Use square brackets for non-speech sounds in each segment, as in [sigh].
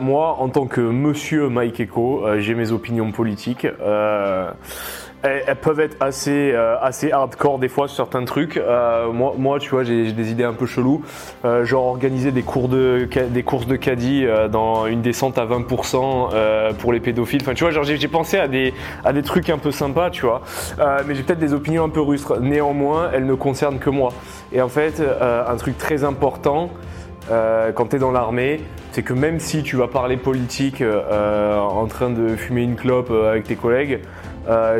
Moi, en tant que monsieur Mike Echo, euh, j'ai mes opinions politiques. Euh, elles, peuvent être assez, euh, assez hardcore des fois sur certains trucs. Moi, moi, tu vois, j'ai des idées un peu cheloues. Genre organiser des, cours de, des courses de caddie dans une descente à 20% euh, pour les pédophiles. Enfin, tu vois, j'ai pensé à des, à des trucs un peu sympas, tu vois. Mais j'ai peut-être des opinions un peu rustres. Néanmoins, elles ne concernent que moi. Et en fait, un truc très important, euh, quand tu es dans l'armée, c'est que même si tu vas parler politique euh, en train de fumer une clope euh, avec tes collègues,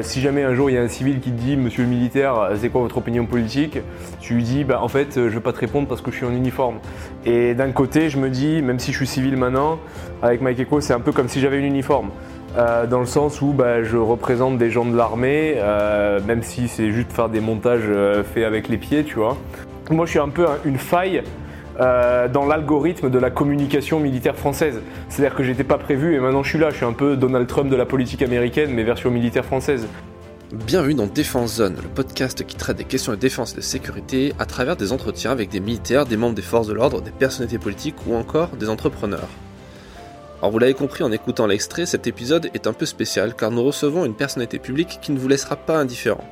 si jamais un jour il y a un civil qui te dit Monsieur le militaire, c'est quoi votre opinion politique Tu lui dis bah, En fait, je vais pas te répondre parce que je suis en uniforme. Et d'un côté, je me dis, même si je suis civil maintenant, avec Mike Echo, c'est un peu comme si j'avais une uniforme. Dans le sens où bah, je représente des gens de l'armée, même si c'est juste faire des montages faits avec les pieds, tu vois. Moi, je suis un peu un- une faille euh, dans l'algorithme de la communication militaire française. C'est-à-dire que j'étais pas prévu et maintenant je suis là. Je suis un peu Donald Trump de la politique américaine, mais version militaire française. Bienvenue dans Défense Zone, le podcast qui traite des questions de défense et de sécurité à travers des entretiens avec des militaires, des membres des forces de l'ordre, des personnalités politiques ou encore des entrepreneurs. Alors vous l'avez compris en écoutant l'extrait, cet épisode est un peu spécial car nous recevons une personnalité publique qui ne vous laissera pas indifférent.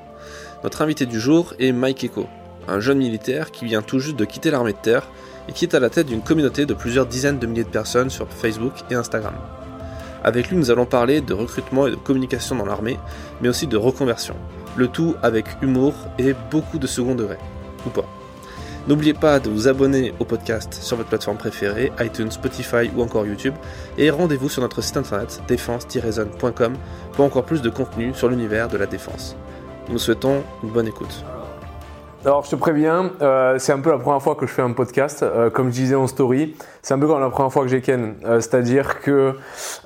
Notre invité du jour est Mike Echo, un jeune militaire qui vient tout juste de quitter l'armée de terre et qui est à la tête d'une communauté de plusieurs dizaines de milliers de personnes sur Facebook et Instagram. Avec lui, nous allons parler de recrutement et de communication dans l'armée, mais aussi de reconversion. Le tout avec humour et beaucoup de second degré. Ou pas. N'oubliez pas de vous abonner au podcast sur votre plateforme préférée, iTunes, Spotify ou encore YouTube, et rendez-vous sur notre site internet défense-zone.com pour encore plus de contenu sur l'univers de la défense. Nous souhaitons une bonne écoute. Alors je te préviens, euh, c'est un peu la première fois que je fais un podcast. Euh, comme je disais en story, c'est un peu comme la première fois que j'ai Ken. Euh, C'est-à-dire que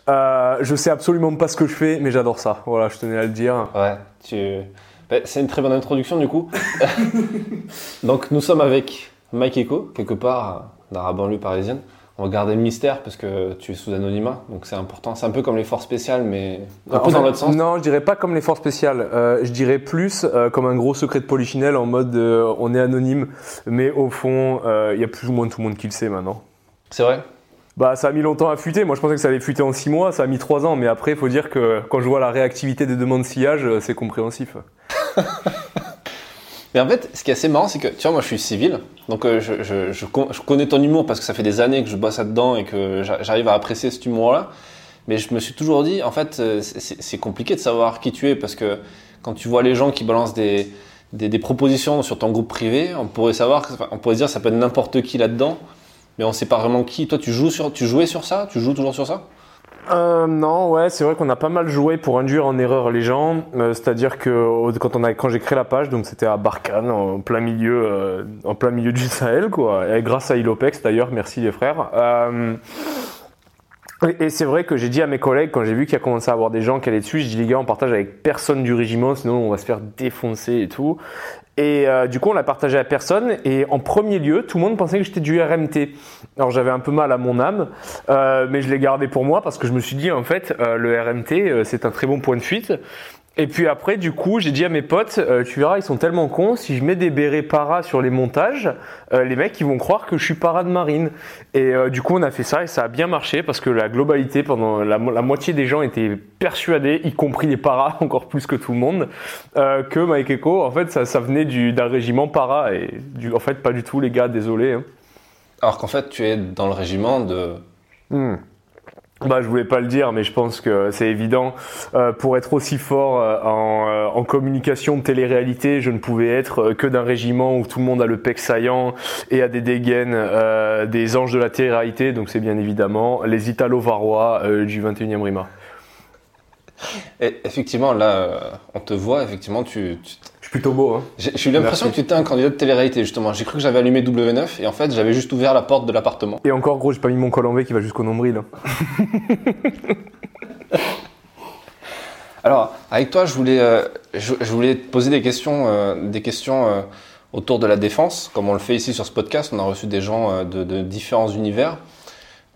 je sais absolument pas ce que je fais, mais j'adore ça. Voilà, je tenais à le dire. Ouais, tu... Ben, c'est une très bonne introduction du coup. [laughs] Donc nous sommes avec Mike Echo, quelque part dans la banlieue parisienne. On va garder le mystère parce que tu es sous anonymat, donc c'est important. C'est un peu comme les forces spéciales, mais un En peu fait, dans l'autre sens. Non, je dirais pas comme les forces spéciales. Euh, je dirais plus euh, comme un gros secret de polichinelle en mode euh, on est anonyme, mais au fond, il y a plus ou moins tout le monde qui le sait maintenant. C'est vrai? Bah, ça a mis longtemps à fuiter. Moi, je pensais que ça allait fuiter en 6 mois. Ça a mis 3 ans. Mais après, il faut dire que quand je vois la réactivité des demandes de sillage, c'est compréhensif. [laughs] Mais en fait, ce qui est assez marrant, c'est que, tu vois, moi je suis civil, donc euh, je, je, je, con- je connais ton humour parce que ça fait des années que je bosse là-dedans et que j'a- j'arrive à apprécier cet humour-là. Mais je me suis toujours dit, en fait, euh, c'est- compliqué de savoir qui tu es parce que quand tu vois les gens qui balancent des, propositions sur ton groupe privé, on pourrait savoir, on pourrait dire ça peut être n'importe qui là-dedans, mais on sait pas vraiment qui. Toi, tu joues sur, tu jouais sur ça? Tu joues toujours sur ça? Euh, non, ouais, c'est vrai qu'on a pas mal joué pour induire en erreur les gens. Euh, C'est-à-dire que quand on a, quand j'ai créé la page, donc c'était à Barkhane, en plein milieu, euh, en plein milieu du Sahel, quoi. Et grâce à Ilopex d'ailleurs, merci les frères. Euh, et et c'est vrai que j'ai dit à mes collègues, quand j'ai vu qu'il y a commencé à avoir des gens qui allaient dessus, j'ai dit les gars, on partage avec personne du régiment, sinon on va se faire défoncer et tout. Et euh, du coup, on l'a partagé à personne. Et en premier lieu, tout le monde pensait que j'étais du RMT. Alors j'avais un peu mal à mon âme, euh, mais je l'ai gardé pour moi parce que je me suis dit en fait, euh, le RMT, c'est un très bon point de fuite. Et puis après, du coup, j'ai dit à mes potes, euh, tu verras, ils sont tellement cons, si je mets des bérets para sur les montages, euh, les mecs, ils vont croire que je suis para de marine. Et euh, du coup, on a fait ça et ça a bien marché parce que la globalité, pendant la, mo- la moitié des gens étaient persuadés, y compris les paras, [laughs] encore plus que tout le monde, que Mike Echo, en fait, ça, ça venait du- d'un régiment para. Et du, en fait, pas du tout, les gars, désolé. hein. Alors qu'en fait, tu es dans le régiment de. Hmm. Bah, je voulais pas le dire, mais je pense que c'est évident. Euh, pour être aussi fort euh, en, euh, en communication de télé-réalité, je ne pouvais être que d'un régiment où tout le monde a le pec saillant et a des dégaines des anges de la télé-réalité. Donc c'est bien évidemment les Italo-Varois du 21e RIMA. Effectivement, là, on te voit, effectivement, tu, plutôt beau, hein J'ai eu l'impression que tu étais un candidat de télé-réalité, justement. J'ai cru que j'avais allumé W9 et en fait, j'avais juste ouvert la porte de l'appartement. Et encore, gros, j'ai pas mis mon col en V qui va jusqu'au nombril. hein. Alors, avec toi, je voulais, euh, je, je voulais te poser des questions, euh, des questions euh, autour de la défense. Comme on le fait ici sur ce podcast, on a reçu des gens de, de différents univers.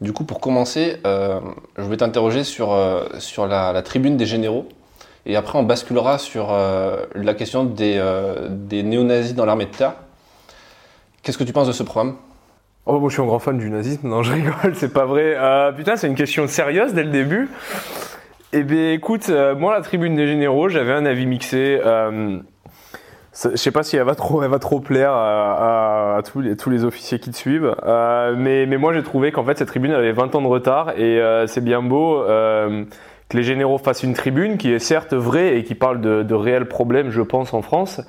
Du coup, pour commencer, je voulais t'interroger sur, sur la, la tribune des généraux. Et après, on basculera sur euh, la question des, euh, néo-nazis dans l'armée de terre. Qu'est-ce que tu penses de ce programme? Oh, moi je suis un grand fan du nazisme. Non, je rigole, c'est pas vrai. Euh, putain, c'est une question sérieuse dès le début. Eh bien, écoute, euh, moi, la tribune des généraux, j'avais un avis mixé. Je sais pas si elle va trop, elle va trop plaire à, tous, les, officiers qui te suivent. Mais, mais moi, j'ai trouvé qu'en fait, cette tribune avait 20 ans de retard et c'est bien beau que les généraux fassent une tribune qui est certes vraie et qui parle de, réels problèmes, je pense, en France.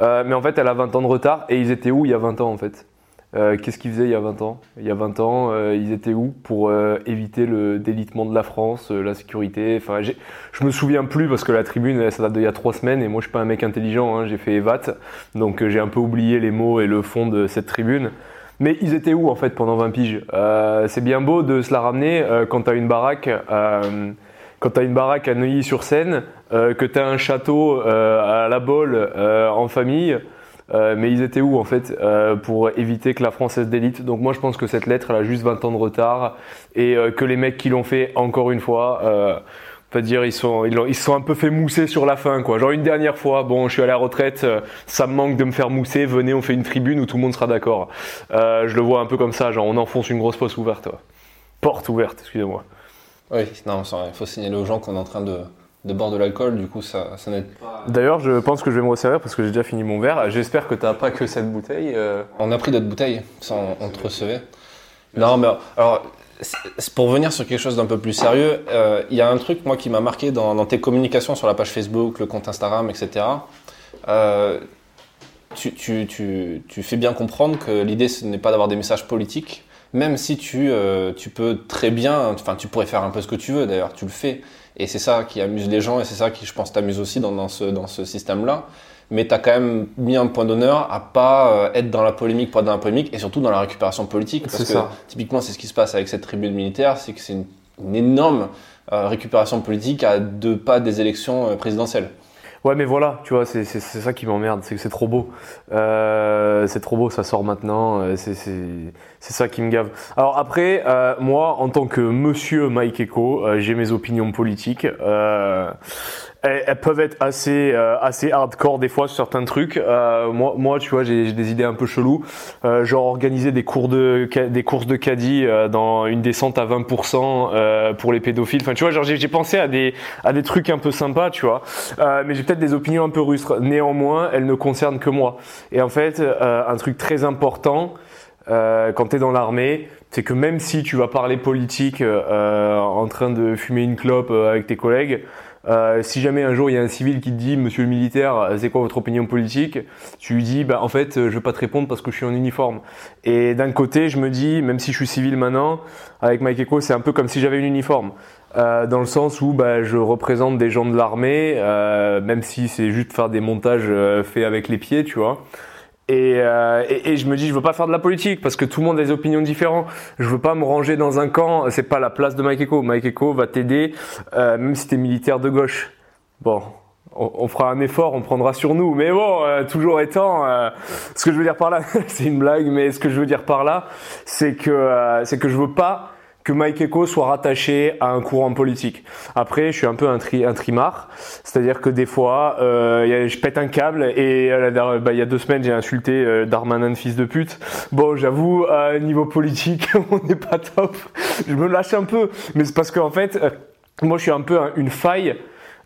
Euh, mais en fait, elle a 20 ans de retard et ils étaient où il y a 20 ans en fait? Euh, Qu'est-ce qu'ils faisaient il y a 20 ans? Il y a 20 ans, euh, ils étaient où pour éviter le délitement de la France, la sécurité? Enfin, je me souviens plus parce que la tribune, ça date d'il y a trois semaines et moi je suis pas un mec intelligent, hein, j'ai fait EVAT, donc j'ai un peu oublié les mots et le fond de cette tribune. Mais ils étaient où en fait pendant 20 piges? C'est bien beau de se la ramener quand t'as une baraque. Quand tu as une baraque à Neuilly-sur-Seine, euh, que tu as un château euh, à la Bolle euh, en famille, euh, mais ils étaient où en fait euh, pour éviter que la française d'élite Donc moi je pense que cette lettre elle a juste 20 ans de retard et euh, que les mecs qui l'ont fait encore une fois, on peut dire ils sont ils, ils sont un peu fait mousser sur la fin quoi. Genre une dernière fois, bon je suis à la retraite, ça me manque de me faire mousser, venez on fait une tribune où tout le monde sera d'accord. Je le vois un peu comme ça, genre on enfonce une grosse fosse ouverte, ouais. porte ouverte, excusez-moi. Oui, non, il faut signaler aux gens qu'on est en train de, de boire de l'alcool, du coup, ça, ça n'aide pas. D'ailleurs, je pense que je vais me resservir parce que j'ai déjà fini mon verre. J'espère que t'as pas que cette bouteille. euh. On a pris d'autres bouteilles, ça, on, on te recevait. Non, mais alors, pour venir sur quelque chose d'un peu plus sérieux, euh, il y a un truc, moi, qui m'a marqué dans, dans tes communications sur la page Facebook, le compte Instagram, etc. Euh, tu, tu, tu, tu fais bien comprendre que l'idée, ce n'est pas d'avoir des messages politiques, même si tu, euh, tu peux très bien, enfin, tu pourrais faire un peu ce que tu veux, d'ailleurs, tu le fais. Et c'est ça qui amuse les gens, et c'est ça qui, je pense, t'amuse aussi dans, dans ce, dans ce système-là mais tu as quand même mis un point d'honneur à pas euh, être dans la polémique pour être dans la polémique et surtout dans la récupération politique parce C'est que ça. typiquement c'est ce qui se passe avec cette tribune militaire c'est que c'est une, une énorme euh, récupération politique à deux pas des élections présidentielles Ouais, mais voilà, tu vois, c'est ça qui m'emmerde, c'est que c'est trop beau. Euh, c'est trop beau, ça sort maintenant. euh, c'est ça qui me gave. Alors après, euh, moi, en tant que Monsieur Mike euh, j'ai mes opinions politiques. Euh, elles, peuvent être assez euh, assez hardcore des fois sur certains trucs. Euh, moi, moi, tu vois, j'ai des idées un peu cheloues. Euh, genre organiser des cours de des courses de caddie euh, dans une descente à 20% euh, pour les pédophiles. Enfin, tu vois, genre j'ai pensé à des à des trucs un peu sympas, tu vois. Euh, mais j'ai peut-être des opinions un peu rustres. Néanmoins, elles ne concernent que moi. Et en fait, un truc très important quand tu es dans l'armée, c'est que même si tu vas parler politique en train de fumer une clope avec tes collègues, euh, si jamais un jour il y a un civil qui te dit Monsieur le militaire, c'est quoi votre opinion politique Tu lui dis bah en fait je vais pas te répondre parce que je suis en uniforme. Et d'un côté je me dis même si je suis civil maintenant, avec Mike Echo c'est un peu comme si j'avais une uniforme. Euh, dans le sens où bah, je représente des gens de l'armée, euh, même si c'est juste faire des montages euh, faits avec les pieds, tu vois. Et, euh, et, et je me dis, je veux pas faire de la politique parce que tout le monde a des opinions différentes. Je veux pas me ranger dans un camp. C'est pas la place de Mike Echo. Mike Echo va t'aider, euh, même si t'es militaire de gauche. Bon, on, on fera un effort, on prendra sur nous. Mais bon, euh, toujours étant, euh, ce que je veux dire par là, [laughs] c'est une blague, mais ce que je veux dire par là, c'est que euh, c'est que je veux pas que Mike Echo soit rattaché à un courant politique. Après, je suis un peu un, tri, un trimar, c'est-à-dire que des fois, euh, je pète un câble et euh, bah, il y a deux semaines, j'ai insulté euh, Darmanin fils de pute. Bon, j'avoue, euh, niveau politique, [laughs] on n'est pas top. Je me lâche un peu, mais c'est parce qu'en fait, euh, moi, je suis un peu un- une faille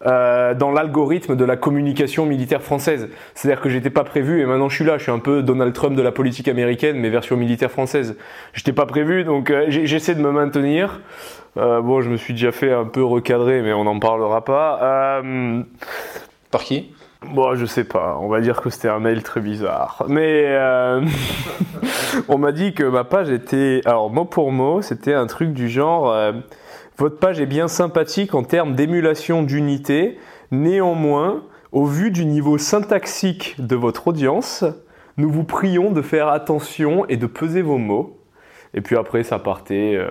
euh, dans l'algorithme de la communication militaire française. C'est-à-dire que j'étais pas prévu et maintenant je suis là. Je suis un peu Donald Trump de la politique américaine, mais version militaire française. J'étais pas prévu, donc euh, j'essaie de me maintenir. Euh, bon, je me suis déjà fait un peu recadrer, mais on n'en parlera pas. Par qui? Bon, je sais pas. On va dire que c'était un mail très bizarre. Mais euh, [laughs] on m'a dit que ma page était, alors mot pour mot, c'était un truc du genre euh, votre page est bien sympathique en termes d'émulation d'unité. Néanmoins, au vu du niveau syntaxique de votre audience, nous vous prions de faire attention et de peser vos mots. Et puis après, ça partait. euh,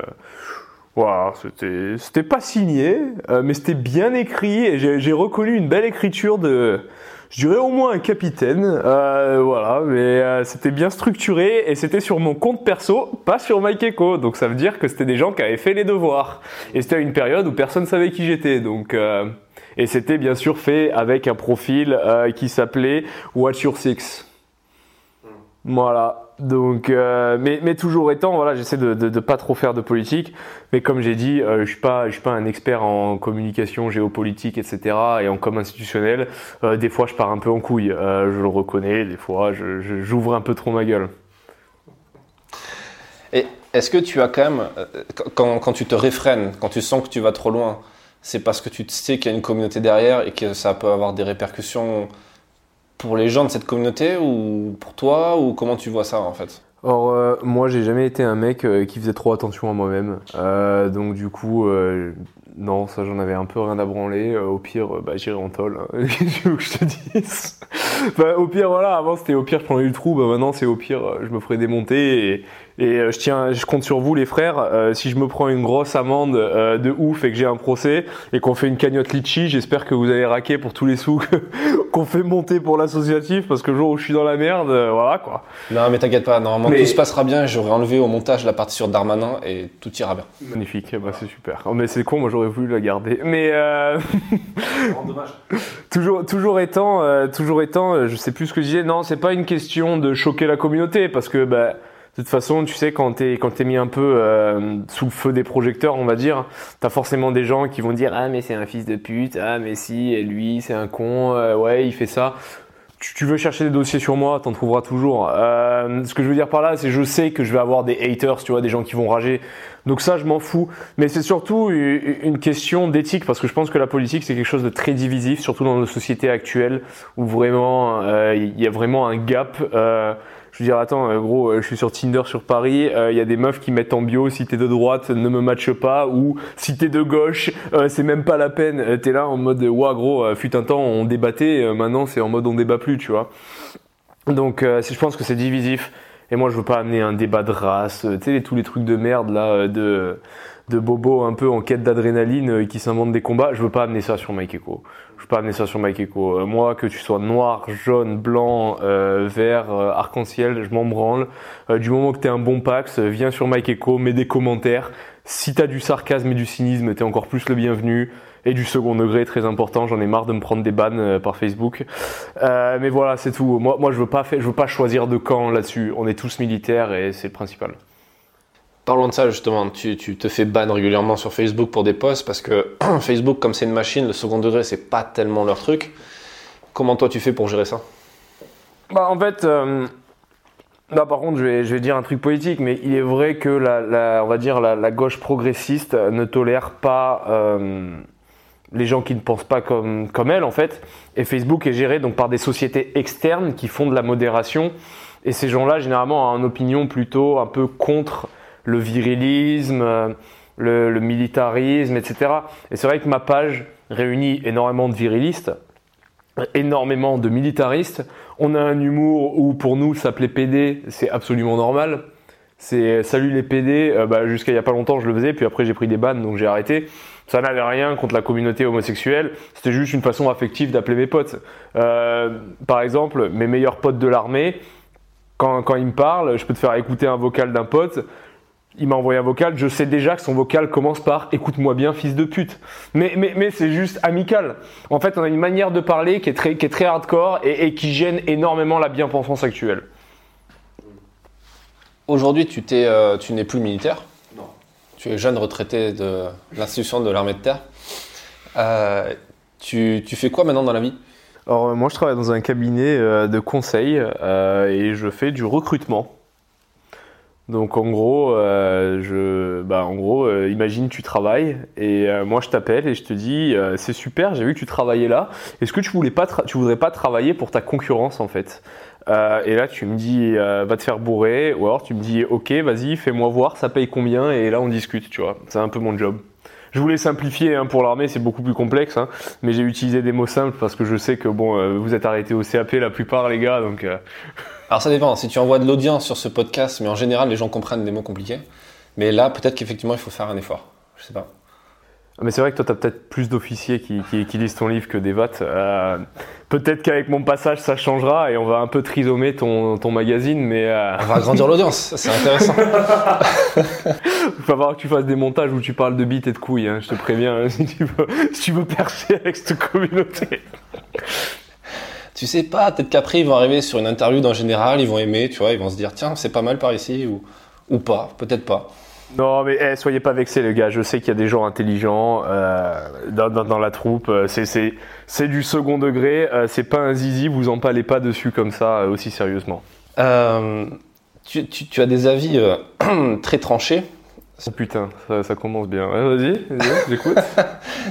voilà, c'était, c'était pas signé, euh, mais c'était bien écrit et j'ai, j'ai reconnu une belle écriture de, je dirais au moins un capitaine. Euh, voilà, mais euh, c'était bien structuré et c'était sur mon compte perso, pas sur MyKeko. Donc ça veut dire que c'était des gens qui avaient fait les devoirs. Et c'était à une période où personne savait qui j'étais. Donc euh, et c'était bien sûr fait avec un profil euh, qui s'appelait Watch Your Six. Voilà. Donc, euh, mais, toujours étant, voilà, j'essaie de, de pas trop faire de politique. Mais comme j'ai dit, euh, je suis pas, suis pas un expert en communication géopolitique, etc. et en com institutionnel. Euh, des fois, je pars un peu en couille. Je le reconnais. Des fois, j'ouvre un peu trop ma gueule. Et est-ce que tu as quand même, quand, quand tu te réfrènes, quand tu sens que tu vas trop loin, c'est parce que tu sais qu'il y a une communauté derrière et que ça peut avoir des répercussions pour les gens de cette communauté ou pour toi ou comment tu vois ça en fait? Or, euh, moi, j'ai jamais été un mec euh, qui faisait trop attention à moi-même. Euh, donc, du coup, non, ça, j'en avais un peu rien à branler. Au pire, bah, j'irai en tôle. hein. [laughs] Que je te dise? Bah, Au pire, voilà, avant, c'était au pire, je prenais le trou. Bah, maintenant, c'est au pire, je me ferai démonter. Et, et euh, je tiens, je compte sur vous, les frères. Euh, si je me prends une grosse amende euh, de ouf et que j'ai un procès et qu'on fait une cagnotte litchi, j'espère que vous allez raquer pour tous les sous que- [laughs] qu'on fait monter pour l'associatif. Parce que le jour où je suis dans la merde, euh, voilà, quoi. Non mais t'inquiète pas, normalement Mais- tout se passera bien. J'aurai enlevé au montage la partie sur Darmanin et tout ira bien. Magnifique, bah c'est super. Oh, mais c'est con, moi j'aurais voulu la garder. Mais euh, [laughs] dommage. [laughs] toujours, toujours étant, euh, toujours étant, euh, je sais plus ce que je disais. Non, c'est pas une question de choquer la communauté parce que bah, de toute façon, tu sais, quand t'es quand t'es mis un peu euh, sous le feu des projecteurs, on va dire, t'as forcément des gens qui vont dire ah mais c'est un fils de pute, ah mais si, et lui c'est un con, euh, ouais il fait ça. Tu, tu veux chercher des dossiers sur moi, t'en trouveras toujours. Euh, ce que je veux dire par là, c'est je sais que je vais avoir des haters, tu vois, des gens qui vont rager. Donc ça, je m'en fous. Mais c'est surtout une question d'éthique, parce que je pense que la politique, c'est quelque chose de très divisif, surtout dans nos sociétés actuelles, où vraiment, euh, il y a vraiment un gap. Je veux dire, attends, euh, gros, euh, je suis sur Tinder sur Paris, euh, il y a des meufs qui mettent en bio, si t'es de droite, ne me matche pas, ou si t'es de gauche, c'est même pas la peine. T'es là en mode, ouah, gros, fut un temps, on débattait, maintenant c'est en mode on débat plus, tu vois. Donc, je pense que c'est divisif. Et moi, je veux pas amener un débat de race, euh, tu sais, tous les trucs de merde là, euh, de, de bobo un peu en quête d'adrénaline euh, qui s'inventent des combats. Je veux pas amener ça sur Mike Echo. Je veux pas amener ça sur Mike Echo. Moi, que tu sois noir, jaune, blanc, vert, arc-en-ciel, je m'en branle. Du moment que t'es un bon Pax, viens sur Mike Echo, mets des commentaires. Si t'as du sarcasme et du cynisme, t'es encore plus le bienvenu. Et du second degré, très important. J'en ai marre de me prendre des bannes euh, par Facebook. Euh, mais voilà, c'est tout. Moi, moi, je veux pas faire, je veux pas choisir de camp là-dessus. On est tous militaires et c'est le principal. Parlons de ça justement, tu, tu te fais ban régulièrement sur Facebook pour des posts parce que [clears throat] Facebook, comme c'est une machine, le second degré, c'est pas tellement leur truc. Comment toi tu fais pour gérer ça? Bah, en fait, euh, là, par contre, je vais, je vais dire un truc politique, mais il est vrai que la, la- on va dire la, la gauche progressiste ne tolère pas euh, les gens qui ne pensent pas comme, comme elle, en fait. Et Facebook est géré donc par des sociétés externes qui font de la modération. Et ces gens-là, généralement, ont une opinion plutôt un peu contre le virilisme, euh, le, militarisme, etc. Et c'est vrai que ma page réunit énormément de virilistes, énormément de militaristes. On a un humour où pour nous s'appeler PD, c'est absolument normal. C'est salut les PD, euh, bah, jusqu'à il y a pas longtemps je le faisais, puis après j'ai pris des bannes donc j'ai arrêté. Ça n'avait rien contre la communauté homosexuelle, c'était juste une façon affective d'appeler mes potes. Euh, par exemple, mes meilleurs potes de l'armée, quand, quand ils me parlent, je peux te faire écouter un vocal d'un pote, il m'a envoyé un vocal, je sais déjà que son vocal commence par écoute-moi bien, fils de pute. Mais, mais, mais c'est juste amical. En fait, on a une manière de parler qui est très, qui est très hardcore et, qui gêne énormément la bien-pensance actuelle. Aujourd'hui, tu, t'es, euh, tu n'es plus militaire. Tu es jeune retraité de l'institution de l'armée de terre. Euh, tu, tu fais quoi maintenant dans la vie? Alors, moi, je travaille dans un cabinet euh, de conseil euh, et je fais du recrutement. Donc, en gros, je, bah, en gros imagine tu travailles et moi, je t'appelle et je te dis c'est super, j'ai vu que tu travaillais là. Est-ce que tu voulais pas, tu voudrais pas travailler pour ta concurrence en fait? Euh, Et là, tu me dis euh, va te faire bourrer ou alors tu me dis ok, vas-y, fais-moi voir, ça paye combien et là, on discute, tu vois. C'est un peu mon job. Je voulais simplifier hein, pour l'armée, c'est beaucoup plus complexe, hein, mais j'ai utilisé des mots simples parce que je sais que bon, euh, vous êtes arrêtés au CAP la plupart les gars, donc [laughs] Alors ça dépend, si tu envoies de l'audience sur ce podcast, mais en général les gens comprennent des mots compliqués. Mais là, peut-être qu'effectivement il faut faire un effort. Je sais pas. Mais c'est vrai que toi t'as peut-être plus d'officiers qui, qui, qui lisent ton livre que des vates. Euh, peut-être qu'avec mon passage ça changera et on va un peu trisomer ton, ton magazine, mais euh, On va agrandir l'audience, c'est intéressant. [laughs] il va falloir que tu fasses des montages où tu parles de bites et de couilles, hein, je te préviens, hein, [laughs] si, tu veux, si tu veux percer avec cette communauté. tu sais pas, peut-être qu'après ils vont arriver sur une interview d'un général, ils vont aimer, tu vois, ils vont se dire tiens, c'est pas mal par ici ou, ou pas, peut-être pas. Non, mais eh, soyez pas vexés, les gars. Je sais qu'il y a des gens intelligents euh, dans, dans- dans la troupe. Euh, C'est, du second degré. Euh, c'est pas un zizi. Vous en parlez pas dessus comme ça euh, aussi sérieusement. Tu, tu- tu as des avis [clears throat] très tranchés. Oh putain, ça, ça commence bien. Ouais, vas-y, vas-y, [laughs] j'écoute.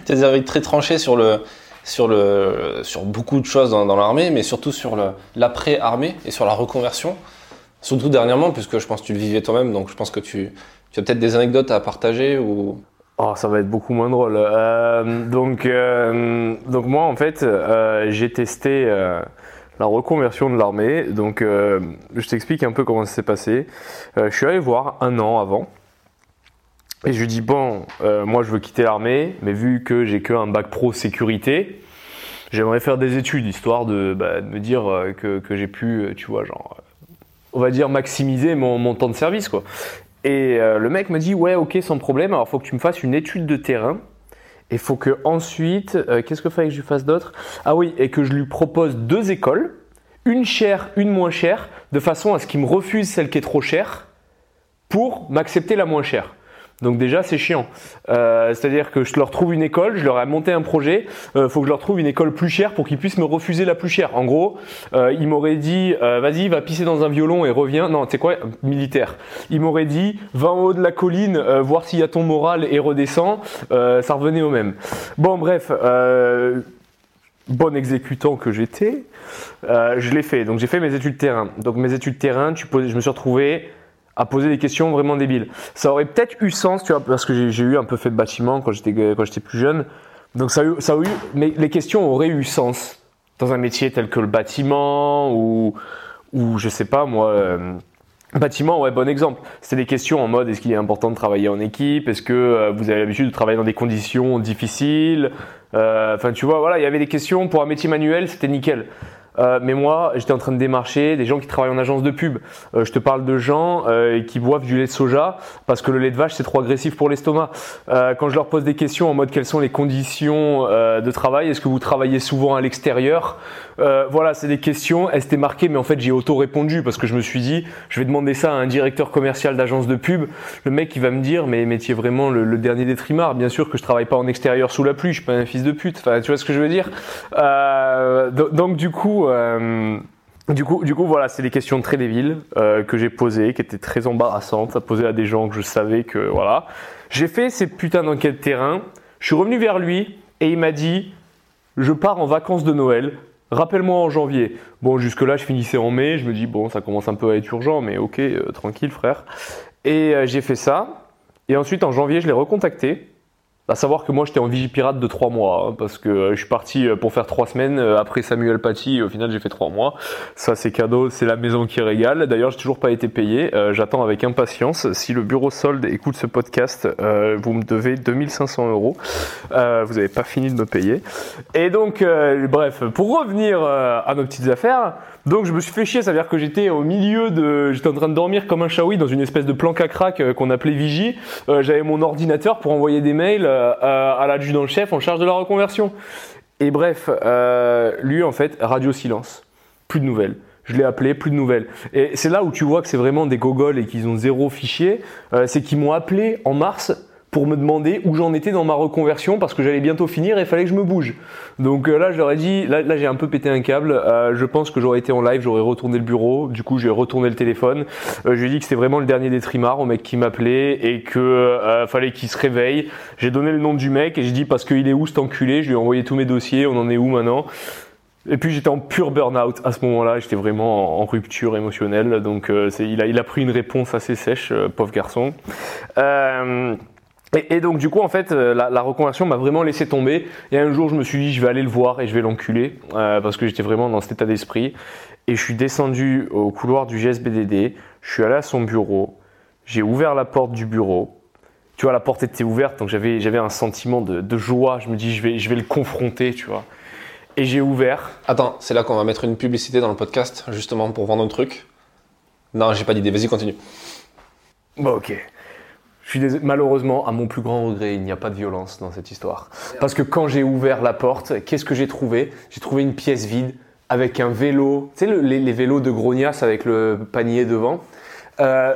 Tu as des avis très tranchés sur le sur le sur beaucoup de choses dans, dans l'armée, mais surtout sur l'après-armée et sur la reconversion. Surtout dernièrement, puisque je pense que tu le vivais toi-même, donc je pense que tu, tu as peut-être des anecdotes à partager ou? Oh, ça va être beaucoup moins drôle. Euh, donc, euh, donc moi, en fait, euh, j'ai testé la reconversion de l'armée. Donc, je t'explique un peu comment ça s'est passé. Je suis allé voir un an avant. Et je lui dis, bon, moi, je veux quitter l'armée, mais vu que j'ai que un bac pro sécurité, j'aimerais faire des études, histoire de, bah, de me dire que, que j'ai pu, tu vois, genre, on va dire, maximiser mon, mon temps de service, quoi. Et euh, le mec m'a dit ouais ok sans problème alors faut que tu me fasses une étude de terrain. Et faut que ensuite euh, qu'est-ce que fallait que je fasse d'autre? Ah oui et que je lui propose deux écoles une chère une moins chère de façon à ce qu'il me refuse celle qui est trop chère pour m'accepter la moins chère donc déjà c'est chiant. Euh, c'est à dire que je leur trouve une école je leur ai monté un projet euh, faut que je leur trouve une école plus chère pour qu'ils puissent me refuser la plus chère. En gros euh, il m'aurait dit euh, vas-y va pisser dans un violon et reviens. Non tu sais quoi militaire? Il m'aurait dit va en haut de la colline euh, voir s'il y a ton moral et redescends. Ça revenait au même. Bon bref bon exécutant que j'étais je l'ai fait. Donc j'ai fait mes études terrain. Donc mes études terrain tu poses, je me suis retrouvé à poser des questions vraiment débiles ça aurait peut-être eu sens tu vois parce que j'ai- eu un peu fait de bâtiment quand j'étais quand j'étais plus jeune donc ça a eu, ça a eu mais les questions auraient eu sens dans un métier tel que le bâtiment ou ou je sais pas moi euh, Bâtiment, ouais, bon exemple. C'était des questions en mode est-ce qu'il est important de travailler en équipe? Est-ce que euh, vous avez l'habitude de travailler dans des conditions difficiles? Euh, Enfin, tu vois, voilà, il y avait des questions pour un métier manuel, c'était nickel. Euh, mais moi, j'étais en train de démarcher des gens qui travaillent en agence de pub. Euh, je te parle de gens euh, qui boivent du lait de soja parce que le lait de vache c'est trop agressif pour l'estomac. Quand je leur pose des questions en mode quelles sont les conditions de travail, est-ce que vous travaillez souvent à l'extérieur? Voilà, c'est des questions. Elles étaient marquées, mais en fait j'ai auto répondu parce que je me suis dit, je vais demander ça à un directeur commercial d'agence de pub. Le mec il va me dire, mais es vraiment le, dernier des trimards. Bien sûr que je travaille pas en extérieur sous la pluie, je suis pas un fils de pute. Enfin, tu vois ce que je veux dire? Do- Donc du coup. Euh, du coup, du coup, voilà, c'est des questions très débiles euh, que j'ai posées, qui étaient très embarrassantes à poser à des gens que je savais que voilà. J'ai fait ces putains d'enquêtes terrain. Je suis revenu vers lui et il m'a dit je pars en vacances de Noël. Rappelle-moi en janvier. Bon, jusque-là, je finissais en mai. Je me dis, bon, ça commence un peu à être urgent, mais ok, euh, tranquille, frère. Et j'ai fait ça. Et ensuite, en janvier, je l'ai recontacté. À savoir que moi, j'étais en Vigipirate de trois mois, hein, parce que euh, je suis parti euh, pour faire trois semaines. euh, après Samuel Paty, au final, j'ai fait trois mois. Ça, c'est cadeau, c'est la maison qui régale. D'ailleurs, j'ai toujours pas été payé. Euh, J'attends avec impatience. Si le bureau solde écoute ce podcast, vous me devez 2500 euros. Vous n'avez pas fini de me payer. Et donc, bref, pour revenir à nos petites affaires, donc je me suis fait chier, ça veut dire que j'étais au milieu de, j'étais en train de dormir comme un chaoui dans une espèce de planque à crack euh, qu'on appelait Vigie. Euh, J'avais mon ordinateur pour envoyer des mails euh, à, à l'adjudant-chef en charge de la reconversion. Et bref, euh, lui en fait, radio silence, plus de nouvelles. Je l'ai appelé, plus de nouvelles. Et c'est là où tu vois que c'est vraiment des gogoles et qu'ils ont zéro fichier. C'est qu'ils m'ont appelé en mars pour me demander où j'en étais dans ma reconversion parce que j'allais bientôt finir et il fallait que je me bouge. Donc euh, là, je leur ai dit, là, j'ai un peu pété un câble. Euh, je pense que j'aurais été en live, j'aurais retourné le bureau. Du coup, j'ai retourné le téléphone. Euh, je lui ai dit que c'était vraiment le dernier des trimards au mec qui m'appelait et que euh, fallait qu'il se réveille. J'ai donné le nom du mec et j'ai dit parce qu'il est où cet enculé? Je lui ai envoyé tous mes dossiers. On en est où maintenant? Et puis j'étais en pur burn-out à ce moment-là, j'étais vraiment en, rupture émotionnelle, donc il, a, pris une réponse assez sèche, pauvre garçon. Et, et donc du coup en fait euh, la, la reconversion m'a vraiment laissé tomber. Et un jour je me suis dit je vais aller le voir et je vais l'enculer euh, parce que j'étais vraiment dans cet état d'esprit. Et je suis descendu au couloir du GSBDD, je suis allé à son bureau, j'ai ouvert la porte du bureau. Tu vois la porte était ouverte donc j'avais j'avais un sentiment de, de joie. Je me dis je vais je vais le confronter tu vois. Et j'ai ouvert. Attends, c'est là qu'on va mettre une publicité dans le podcast, justement pour vendre un truc. Non, j'ai pas d'idée, vas-y, continue. Bon, ok. Je suis. Malheureusement, à mon plus grand regret, il n'y a pas de violence dans cette histoire. Parce que quand j'ai ouvert la porte, qu'est-ce que j'ai trouvé? J'ai trouvé une pièce vide avec un vélo, tu sais, le- les, vélos de Grognas avec le panier devant, euh,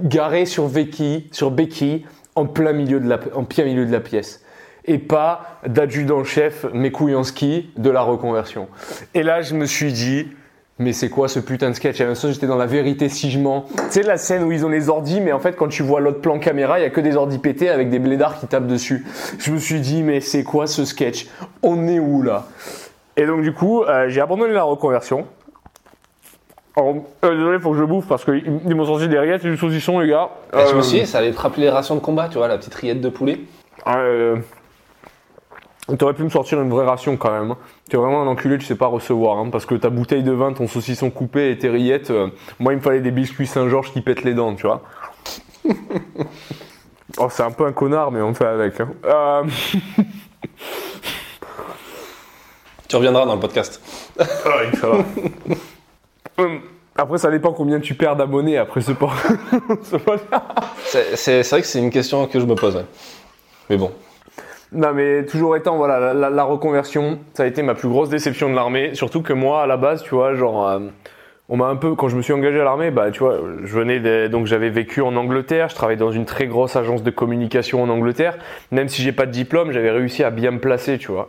garé sur béquille, sur béquille, en plein milieu de la, en plein milieu de la pièce. Et pas d'adjudant-chef, mes de la reconversion. Et là, je me suis dit, mais c'est quoi ce putain de sketch? À l'impression j'étais dans la vérité si je mens. Tu sais la scène où ils ont les ordis, mais en fait quand tu vois l'autre plan caméra, il y a que des ordis pétés avec des blédards qui tapent dessus. Je me suis dit mais c'est quoi ce sketch? On est où là? Et donc du coup euh, j'ai abandonné la reconversion. Alors, euh, désolé, faut que je bouffe parce qu'ils ils m'ont sorti des rillettes et du saucisson les gars. Et je Euh, me suis dit, ça allait te rappeler les rations de combat, tu vois, la petite rillette de poulet. Euh, T'aurais pu me sortir une vraie ration quand même. hein. T'es vraiment un enculé, tu sais pas recevoir. hein, parce que ta bouteille de vin, ton saucisson coupé et tes rillettes, euh, moi il me fallait des biscuits Saint-Georges qui pètent les dents, tu vois. [laughs] oh, c'est un peu un connard, mais on fait avec. hein. Euh, [laughs] Tu reviendras dans le podcast. ouais, ça va. Hum, Après, ça dépend combien tu perds d'abonnés après ce [laughs] podcast. C'est vrai que c'est une question que je me pose. ouais. Mais bon. Non, mais toujours étant, voilà, la, reconversion, ça a été ma plus grosse déception de l'armée. Surtout que moi, à la base, tu vois, genre, euh, on m'a un peu, quand je me suis engagé à l'armée, bah, tu vois, je venais donc j'avais vécu en Angleterre, je travaillais dans une très grosse agence de communication en Angleterre. Même si j'ai pas de diplôme, j'avais réussi à bien me placer, tu vois.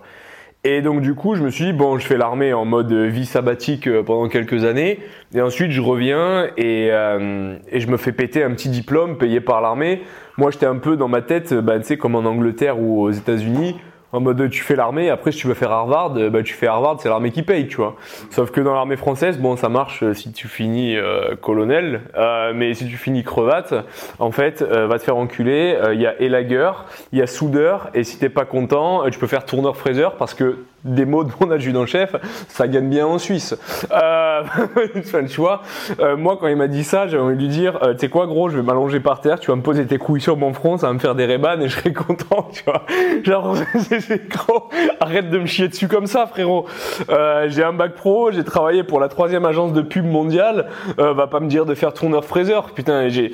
Et donc du coup, je me suis dit bon, je fais l'armée en mode euh, vie sabbatique euh, pendant quelques années, et ensuite je reviens et, euh, et je me fais péter un petit diplôme payé par l'armée. Moi, j'étais un peu dans ma tête, euh, bah, tu sais, comme en Angleterre ou aux États-Unis, en mode tu fais l'armée, après si tu veux faire Harvard, euh, bah, tu fais Harvard, c'est l'armée qui paye, tu vois. Sauf que dans l'armée française, bon, ça marche euh, si tu finis euh, colonel, euh, mais si tu finis crevate, en fait, euh, va te faire enculer. euh, Il y a élagueur, il y a soudeur, et si t'es pas content, tu peux faire tourneur-fraiseur parce que des mots de mon adjudant-chef, ça gagne bien en Suisse. Euh, [laughs] tu vois, euh, moi quand il m'a dit ça, j'avais envie de lui dire, euh, tu sais quoi gros, je vais m'allonger par terre, tu vas me poser tes couilles sur mon front, ça va me faire des rébans et je serai [laughs] content, tu vois. Genre, [laughs] c'est gros, arrête de me chier dessus comme ça frérot. Euh, j'ai un bac pro, j'ai travaillé pour la troisième agence de pub mondiale, euh, va pas me dire de faire tourneur-fraiseur, putain, j'ai...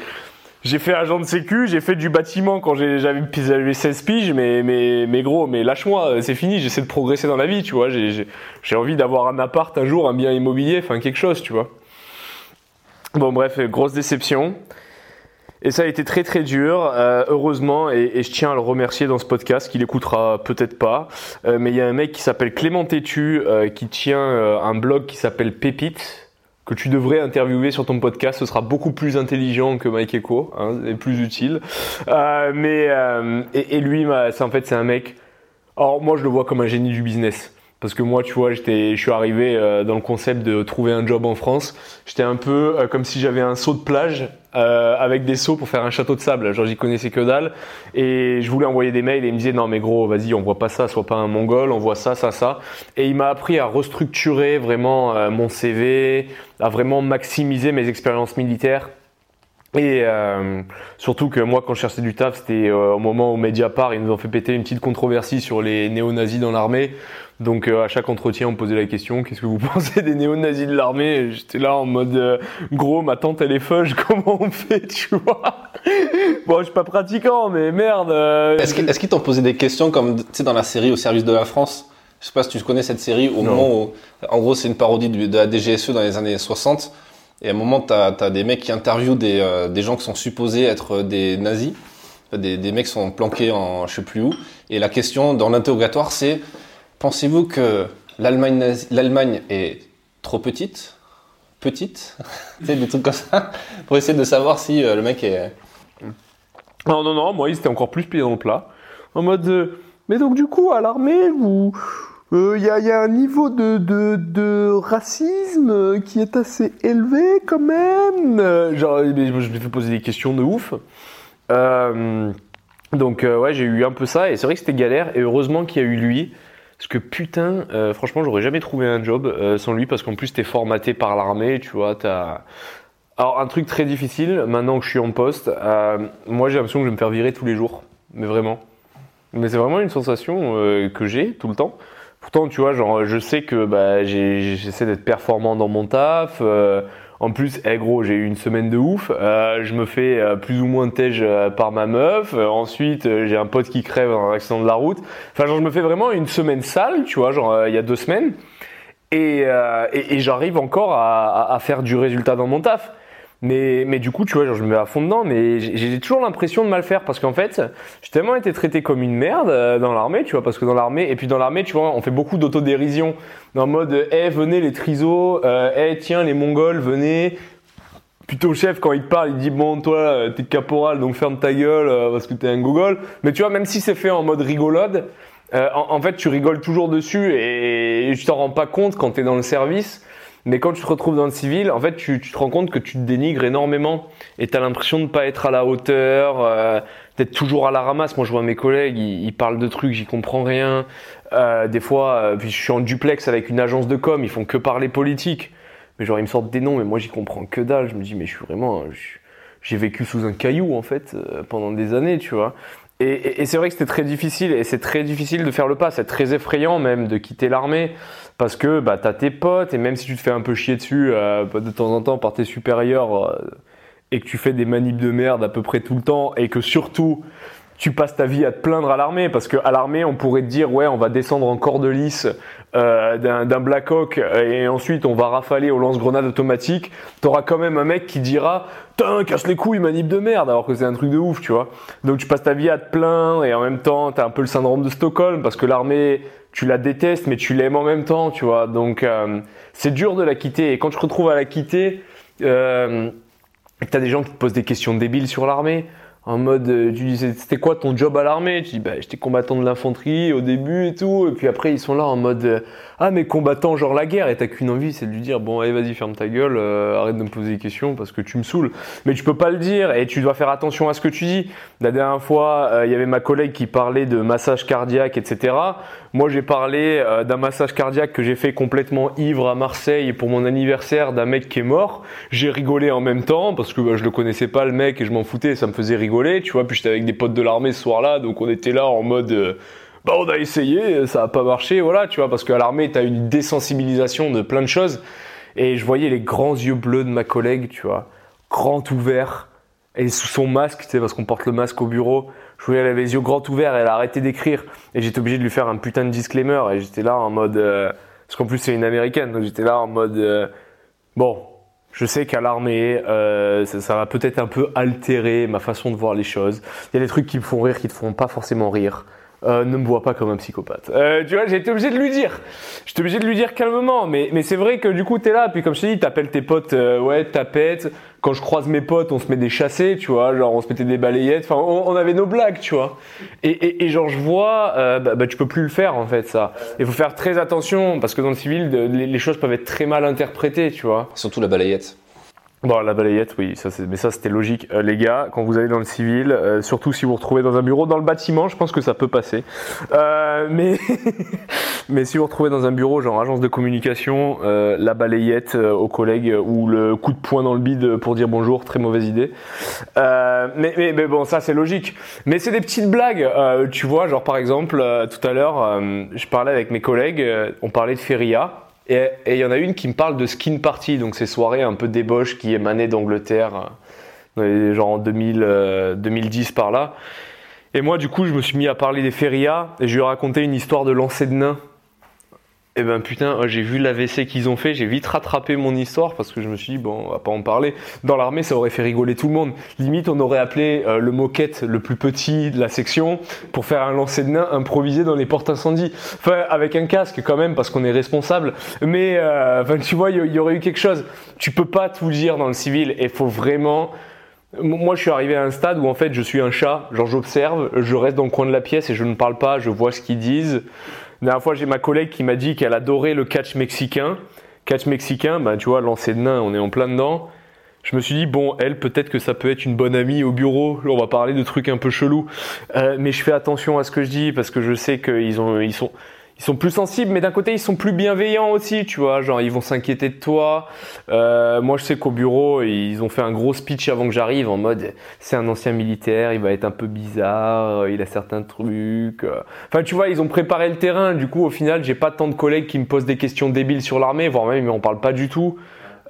J'ai fait agent de sécu, j'ai fait du bâtiment quand j'avais j'avais 16 piges, mais, mais, mais gros, mais lâche-moi, c'est fini, j'essaie de progresser dans la vie, tu vois. J'ai envie d'avoir un appart un jour, un bien immobilier, enfin quelque chose, tu vois. Bon, bref, grosse déception. Et ça a été très très dur, euh, heureusement, et, et je tiens à le remercier dans ce podcast, qu'il écoutera peut-être pas, euh, mais il y a un mec qui s'appelle Clément Tétu, euh, qui tient euh, un blog qui s'appelle Pépite, que tu devrais interviewer sur ton podcast, ce sera beaucoup plus intelligent que Mike Echo, hein, et plus utile. Euh, mais euh, et, et lui, en fait c'est un mec. Alors moi je le vois comme un génie du business. Parce que moi, tu vois, je suis arrivé euh, dans le concept de trouver un job en France. J'étais un peu comme si j'avais un seau de plage euh, avec des seaux pour faire un château de sable. Genre, j'y connaissais que dalle. Et je voulais envoyer des mails et il me disait non mais gros, vas-y, on voit pas ça, sois pas un mongol, on voit ça, ça, ça. Et il m'a appris à restructurer vraiment euh, mon CV, à vraiment maximiser mes expériences militaires. Et euh, surtout que moi, quand je cherchais du taf, c'était euh, au moment où Mediapart, ils nous ont fait péter une petite controversie sur les néo-nazis dans l'armée. Donc euh, à chaque entretien, on me posait la question qu'est-ce que vous [laughs] pensez des néo-nazis de l'armée? Et J'étais là en mode euh, gros, ma tante elle est feuge, [laughs] comment on fait, tu vois? Bon, je suis pas pratiquant, mais merde. euh, Est-ce qu'ils t'ont posé des questions comme tu sais dans la série Au service de la France? Je sais pas si tu connais cette série au Non. moment où, en gros, c'est une parodie de la DGSE dans les années 60. Et à un moment, t'as as des mecs qui interviewent des, des gens qui sont supposés être des nazis. Des, des mecs qui sont planqués en je sais plus où. Et la question dans l'interrogatoire, c'est pensez-vous que l'Allemagne est trop petite? Petite? [laughs] Des trucs comme ça. [laughs] Pour essayer de savoir si euh, le mec est. Non, non, non, moi, il était encore plus plié dans le plat. En mode, euh, mais donc du coup, à l'armée, vous, il y, a, y a un niveau de, de, de racisme euh, qui est assez élevé quand même. Euh, genre, je me fait poser des questions de ouf. Euh, donc euh, ouais, j'ai eu un peu ça et c'est vrai que c'était galère et heureusement qu'il y a eu lui. Parce que putain, euh, franchement, j'aurais jamais trouvé un job euh, sans lui parce qu'en plus t'es formaté par l'armée, tu vois, t'as... Alors un truc très difficile, maintenant que je suis en poste, euh, moi j'ai l'impression que je vais me faire virer tous les jours, mais vraiment. Mais c'est vraiment une sensation que j'ai tout le temps. Pourtant, tu vois, genre, je sais que bah, j'essaie d'être performant dans mon taf. En plus, eh gros, j'ai eu une semaine de ouf. euh, je me fais euh, plus ou moins tège euh, par ma meuf. Ensuite, j'ai un pote qui crève dans un de la route. Enfin, genre, je me fais vraiment une semaine sale, tu vois, genre, il y a deux semaines. et, et, et j'arrive encore à faire du résultat dans mon taf. Mais, mais du coup, tu vois, genre, je me mets à fond dedans, mais j'ai toujours l'impression de mal faire parce qu'en fait, j'ai tellement été traité comme une merde euh, dans l'armée, tu vois, parce que dans l'armée, et puis dans l'armée, tu vois, on fait beaucoup d'autodérision, dans mode, eh, venez les trisos, euh, eh, tiens, les mongols, venez. Plutôt chef, quand il te parle, il dit, bon, toi, euh, t'es caporal, donc ferme ta gueule euh, parce que t'es un gogol. Mais tu vois, même si c'est fait en mode rigolade, euh, en, en fait, tu rigoles toujours dessus et, et tu t'en rends pas compte quand t'es dans le service. Mais quand tu te retrouves dans le civil, en fait, tu, tu te rends compte que tu te dénigres énormément et tu as l'impression de pas être à la hauteur, euh, d'être toujours à la ramasse. Moi, je vois mes collègues, ils, ils parlent de trucs, j'y comprends rien. Euh, des fois, euh, puis je suis en duplex avec une agence de com, ils font que parler politique. Mais genre, ils me sortent des noms, mais moi, j'y comprends que dalle. Je me dis, mais je suis vraiment, j'ai vécu sous un caillou en fait euh, pendant des années, tu vois. Et, et- et c'est vrai que c'était très difficile, et c'est très difficile de faire le pas. C'est très effrayant même de quitter l'armée parce que bah t'as tes potes et même si tu te fais un peu chier dessus euh, de temps en temps par tes supérieurs euh, et que tu fais des manips de merde à peu près tout le temps et que surtout tu passes ta vie à te plaindre à l'armée parce que à l'armée on pourrait te dire ouais on va descendre en corde lisse euh, d'un Black Hawk et ensuite on va rafaler au lance-grenades automatique t'auras quand même un mec qui dira Putain, casse les couilles, manip de merde, alors que c'est un truc de ouf, tu vois. Donc tu passes ta vie à te plaindre et en même temps, t'as un peu le syndrome de Stockholm parce que l'armée, tu la détestes, mais tu l'aimes en même temps, tu vois. Donc euh, c'est dur de la quitter. Et quand tu te retrouves à la quitter, euh, t'as des gens qui te posent des questions débiles sur l'armée, en mode, euh, tu dis, c'était quoi ton job à l'armée? Tu dis, bah, j'étais combattant de l'infanterie au début et tout. Et puis après, ils sont là en mode, euh, ah, mais combattant, genre la guerre. Et t'as qu'une envie, c'est de lui dire, bon, allez, vas-y, ferme ta gueule, euh, arrête de me poser des questions parce que tu me saoules. Mais tu peux pas le dire et tu dois faire attention à ce que tu dis. La dernière fois, euh, il y avait ma collègue qui parlait de massage cardiaque, etc. Moi, j'ai parlé euh, d'un massage cardiaque que j'ai fait complètement ivre à Marseille pour mon anniversaire d'un mec qui est mort. J'ai rigolé en même temps parce que bah, je le connaissais pas le mec et je m'en foutais, ça me faisait rigoler, tu vois. Puis j'étais avec des potes de l'armée ce soir-là, donc on était là en mode euh, bah on a essayé, ça a pas marché, voilà, tu vois, parce qu'à l'armée t'as une désensibilisation de plein de choses. Et je voyais les grands yeux bleus de ma collègue, tu vois, grands ouverts et sous son masque, tu sais, parce qu'on porte le masque au bureau. Elle avait les yeux grands ouverts, elle a arrêté d'écrire et j'étais obligé de lui faire un putain de disclaimer et j'étais là en mode euh, parce qu'en plus c'est une américaine, donc j'étais là en mode euh, bon, je sais qu'à l'armée, euh, ça, ça va peut-être un peu altérer ma façon de voir les choses. Il y a des trucs qui me font rire, qui te font pas forcément rire. Euh, ne me vois pas comme un psychopathe. Euh, tu vois, j'ai été obligé de lui dire. J'étais obligé de lui dire calmement, mais, mais c'est vrai que du coup, t'es là, puis comme je t'ai dit, t'appelles tes potes, euh, ouais, tapette. Quand je croise mes potes, on se met des chassés, tu vois, genre on se mettait des balayettes, enfin, on, avait nos blagues, tu vois. Et, et, et genre, je vois, euh, bah, bah, tu peux plus le faire, en fait, ça. Il faut faire très attention, parce que dans le civil, les, les choses peuvent être très mal interprétées, tu vois. Surtout la balayette. Bon, la balayette, oui, ça, mais ça c'était logique. Euh, les gars, quand vous allez dans le civil, euh, surtout si vous vous retrouvez dans un bureau, dans le bâtiment, je pense que ça peut passer. Euh, mais, [laughs] mais si vous vous retrouvez dans un bureau, genre agence de communication, euh, la balayette euh, aux collègues euh, ou le coup de poing dans le bide pour dire bonjour, très mauvaise idée. Mais, mais, mais bon, ça c'est logique. Mais c'est des petites blagues, tu vois, genre par exemple, tout à l'heure, je parlais avec mes collègues, on parlait de Feria. Et il y en a une qui me parle de skin party, donc ces soirées un peu débauches qui émanaient d'Angleterre, euh, genre en 2000, euh, 2010 par là. Et moi, du coup, je me suis mis à parler des férias et je lui ai raconté une histoire de lancer de nains. Et ben putain, euh, j'ai vu l'AVC qu'ils ont fait, j'ai vite rattrapé mon histoire parce que je me suis dit, bon, on va pas en parler. Dans l'armée, ça aurait fait rigoler tout le monde. Limite, on aurait appelé euh, le moquette le plus petit de la section pour faire un lancer de nains improvisé dans les portes incendies. Enfin, avec un casque quand même parce qu'on est responsable. Mais, euh, enfin, tu vois, il y, y aurait eu quelque chose. Tu peux pas tout dire dans le civil et faut vraiment moi, je suis arrivé à un stade où en fait, je suis un chat. Genre, j'observe, je reste dans le coin de la pièce et je ne parle pas. Je vois ce qu'ils disent. La dernière fois, j'ai ma collègue qui m'a dit qu'elle adorait le catch mexicain. Catch mexicain, ben tu vois, lancer de nain, on est en plein dedans. Je me suis dit bon, elle, peut-être que ça peut être une bonne amie au bureau. On va parler de trucs un peu chelous. Euh, mais je fais attention à ce que je dis parce que je sais qu'ils ont, ils sont, ils sont plus sensibles, mais d'un côté, ils sont plus bienveillants aussi, tu vois. Genre, ils vont s'inquiéter de toi. Euh, moi, je sais qu'au bureau, ils ont fait un gros speech avant que j'arrive en mode c'est un ancien militaire, il va être un peu bizarre, il a certains trucs. euh. Enfin, tu vois, ils ont préparé le terrain. Du coup, au final, j'ai pas tant de collègues qui me posent des questions débiles sur l'armée, voire même ils m'en parlent pas du tout.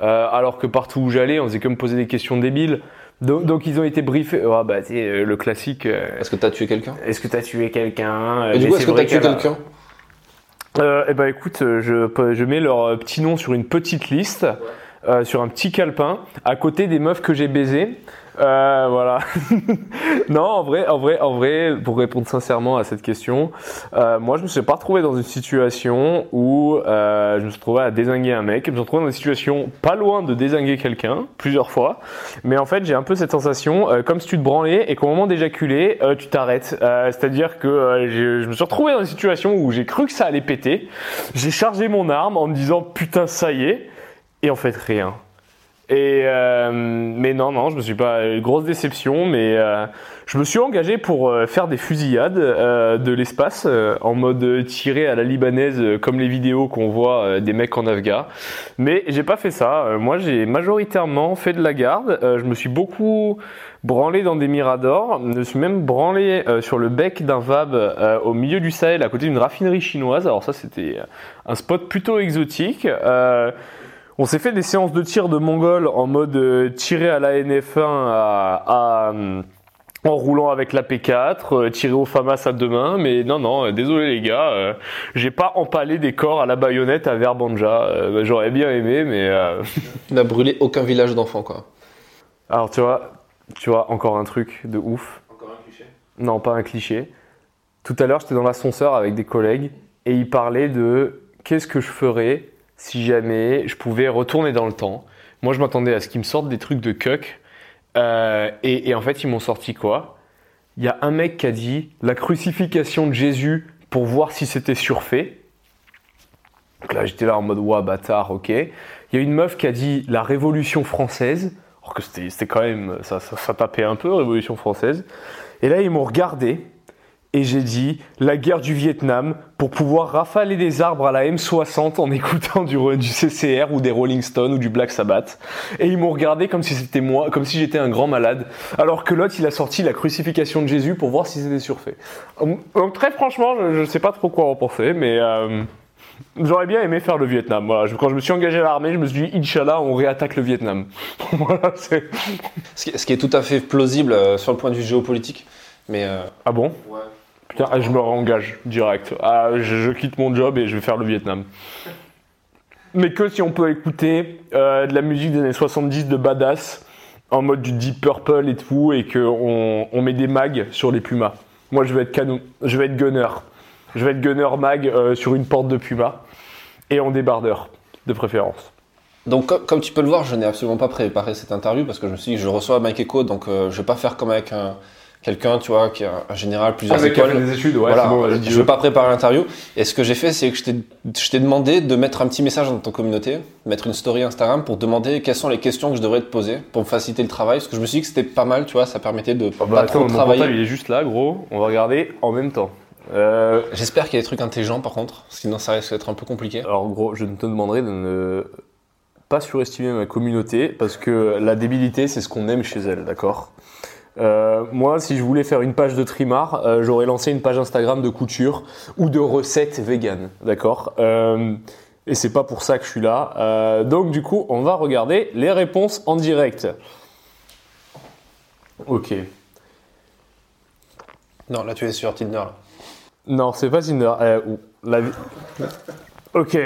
Euh, alors que partout où j'allais, on faisait que me poser des questions débiles. Donc, donc ils ont été briefés. Ah bah, tu sais, euh, le classique. euh, Est-ce que t'as tué quelqu'un? Est-ce que t'as tué quelqu'un? Euh, Et du coup, c'est est-ce que t'as tué quelqu'un? Euh, eh ben écoute, je, je mets leur petit nom sur une petite liste, euh, sur un petit calepin, à côté des meufs que j'ai baisées. Euh, voilà. [laughs] non, en vrai, en vrai, en vrai, pour répondre sincèrement à cette question, euh, moi, je me suis pas retrouvé dans une situation où euh, je me suis retrouvé à désinguer un mec. Je me suis retrouvé dans une situation pas loin de désinguer quelqu'un, plusieurs fois. Mais en fait, j'ai un peu cette sensation, euh, comme si tu te branlais et qu'au moment d'éjaculer, tu t'arrêtes. C'est-à-dire que je, je me suis retrouvé dans une situation où j'ai cru que ça allait péter. J'ai chargé mon arme en me disant putain, ça y est. Et en fait, rien. Et euh, mais non, non, je me suis pas grosse déception, mais euh, je me suis engagé pour euh, faire des fusillades euh, de l'espace euh, en mode tiré à la libanaise, euh, comme les vidéos qu'on voit des mecs en Afghan. Mais j'ai pas fait ça. Moi, j'ai majoritairement fait de la garde. Je me suis beaucoup branlé dans des miradors. Je me suis même branlé sur le bec d'un vab au milieu du Sahel, à côté d'une raffinerie chinoise. Alors ça, c'était un spot plutôt exotique. Euh, on s'est fait des séances de tir de Mongols en mode euh, tiré à la NF1 à, à, euh, en roulant avec la P4, euh, tiré au FAMAS à deux mains, mais non, non, euh, désolé les gars, euh, j'ai pas empalé des corps à la baïonnette à Verbanja. Euh, J'aurais bien aimé, mais euh, Il n'a brûlé aucun village d'enfants, quoi. alors tu vois, tu vois encore un truc de ouf. Encore un cliché? Non, pas un cliché. Tout à l'heure, j'étais dans l'ascenseur avec des collègues et ils parlaient de qu'est-ce que je ferais si jamais je pouvais retourner dans le temps. Moi, je m'attendais à ce qu'ils me sortent des trucs de cuck. Euh, et, en fait, ils m'ont sorti quoi? Il y a un mec qui a dit la crucifixion de Jésus pour voir si c'était surfait. Donc là, j'étais là en mode ouah, bâtard, ok. Il y a une meuf qui a dit la Révolution française. Alors que c'était quand même. Ça, ça tapait un peu, Révolution française. Et là, ils m'ont regardé et j'ai dit la guerre du Vietnam pour pouvoir rafaler des arbres à la M60 en écoutant du, du CCR ou des Rolling Stones ou du Black Sabbath. Et ils m'ont regardé comme si c'était moi, comme si j'étais un grand malade. Alors que l'autre, il a sorti la crucifixion de Jésus pour voir si c'était surfait. Donc très franchement, je, je sais pas trop quoi en penser, mais euh, j'aurais bien aimé faire le Vietnam. Voilà, quand je me suis engagé à l'armée, je me suis dit Inch'Allah, on réattaque le Vietnam. [laughs] voilà, c'est. ce qui, ce qui est tout à fait plausible euh, sur le point de vue géopolitique. Mais euh, Ah bon? ouais. Putain, je me réengage direct. Ah, je, quitte mon job et je vais faire le Vietnam. Mais que si on peut écouter euh, de la musique des années 70 de badass en mode du Deep Purple et tout et qu'on on met des mags sur les Pumas. Moi, je vais être canon, je vais être gunner. Je vais être gunner mag euh, sur une porte de Puma et en débardeur de préférence. Donc, comme, comme tu peux le voir, je n'ai absolument pas préparé cette interview parce que je me suis dit, je reçois Mike Echo, donc euh, je vais pas faire comme avec un- quelqu'un, tu vois, qui a un général, plusieurs écoles. des études, ouais, voilà, bon, je dis-le. veux pas préparer l'interview. Et ce que j'ai fait, c'est que je t'ai- demandé de mettre un petit message dans ton communauté, mettre une story Instagram pour demander quelles sont les questions que je devrais te poser pour me faciliter le travail. Parce que je me suis dit que c'était pas mal, tu vois, ça permettait de Ah bah, pas attends, trop mon travailler. portable, il est juste là, gros. On va regarder en même temps. Euh, J'espère qu'il y a des trucs intelligents par contre, sinon ça risque d'être un peu compliqué. Alors gros, je te demanderai de ne pas surestimer ma communauté parce que la débilité, c'est ce qu'on aime chez elle, d'accord? Euh, moi, si je voulais faire une page de trimar, euh, j'aurais lancé une page Instagram de couture ou de recettes véganes, d'accord? Euh, Et c'est pas pour ça que je suis là. Donc du coup, on va regarder les réponses en direct. Ok. Non, là tu es sur Tinder. Là. Non, c'est pas Tinder. La Ok.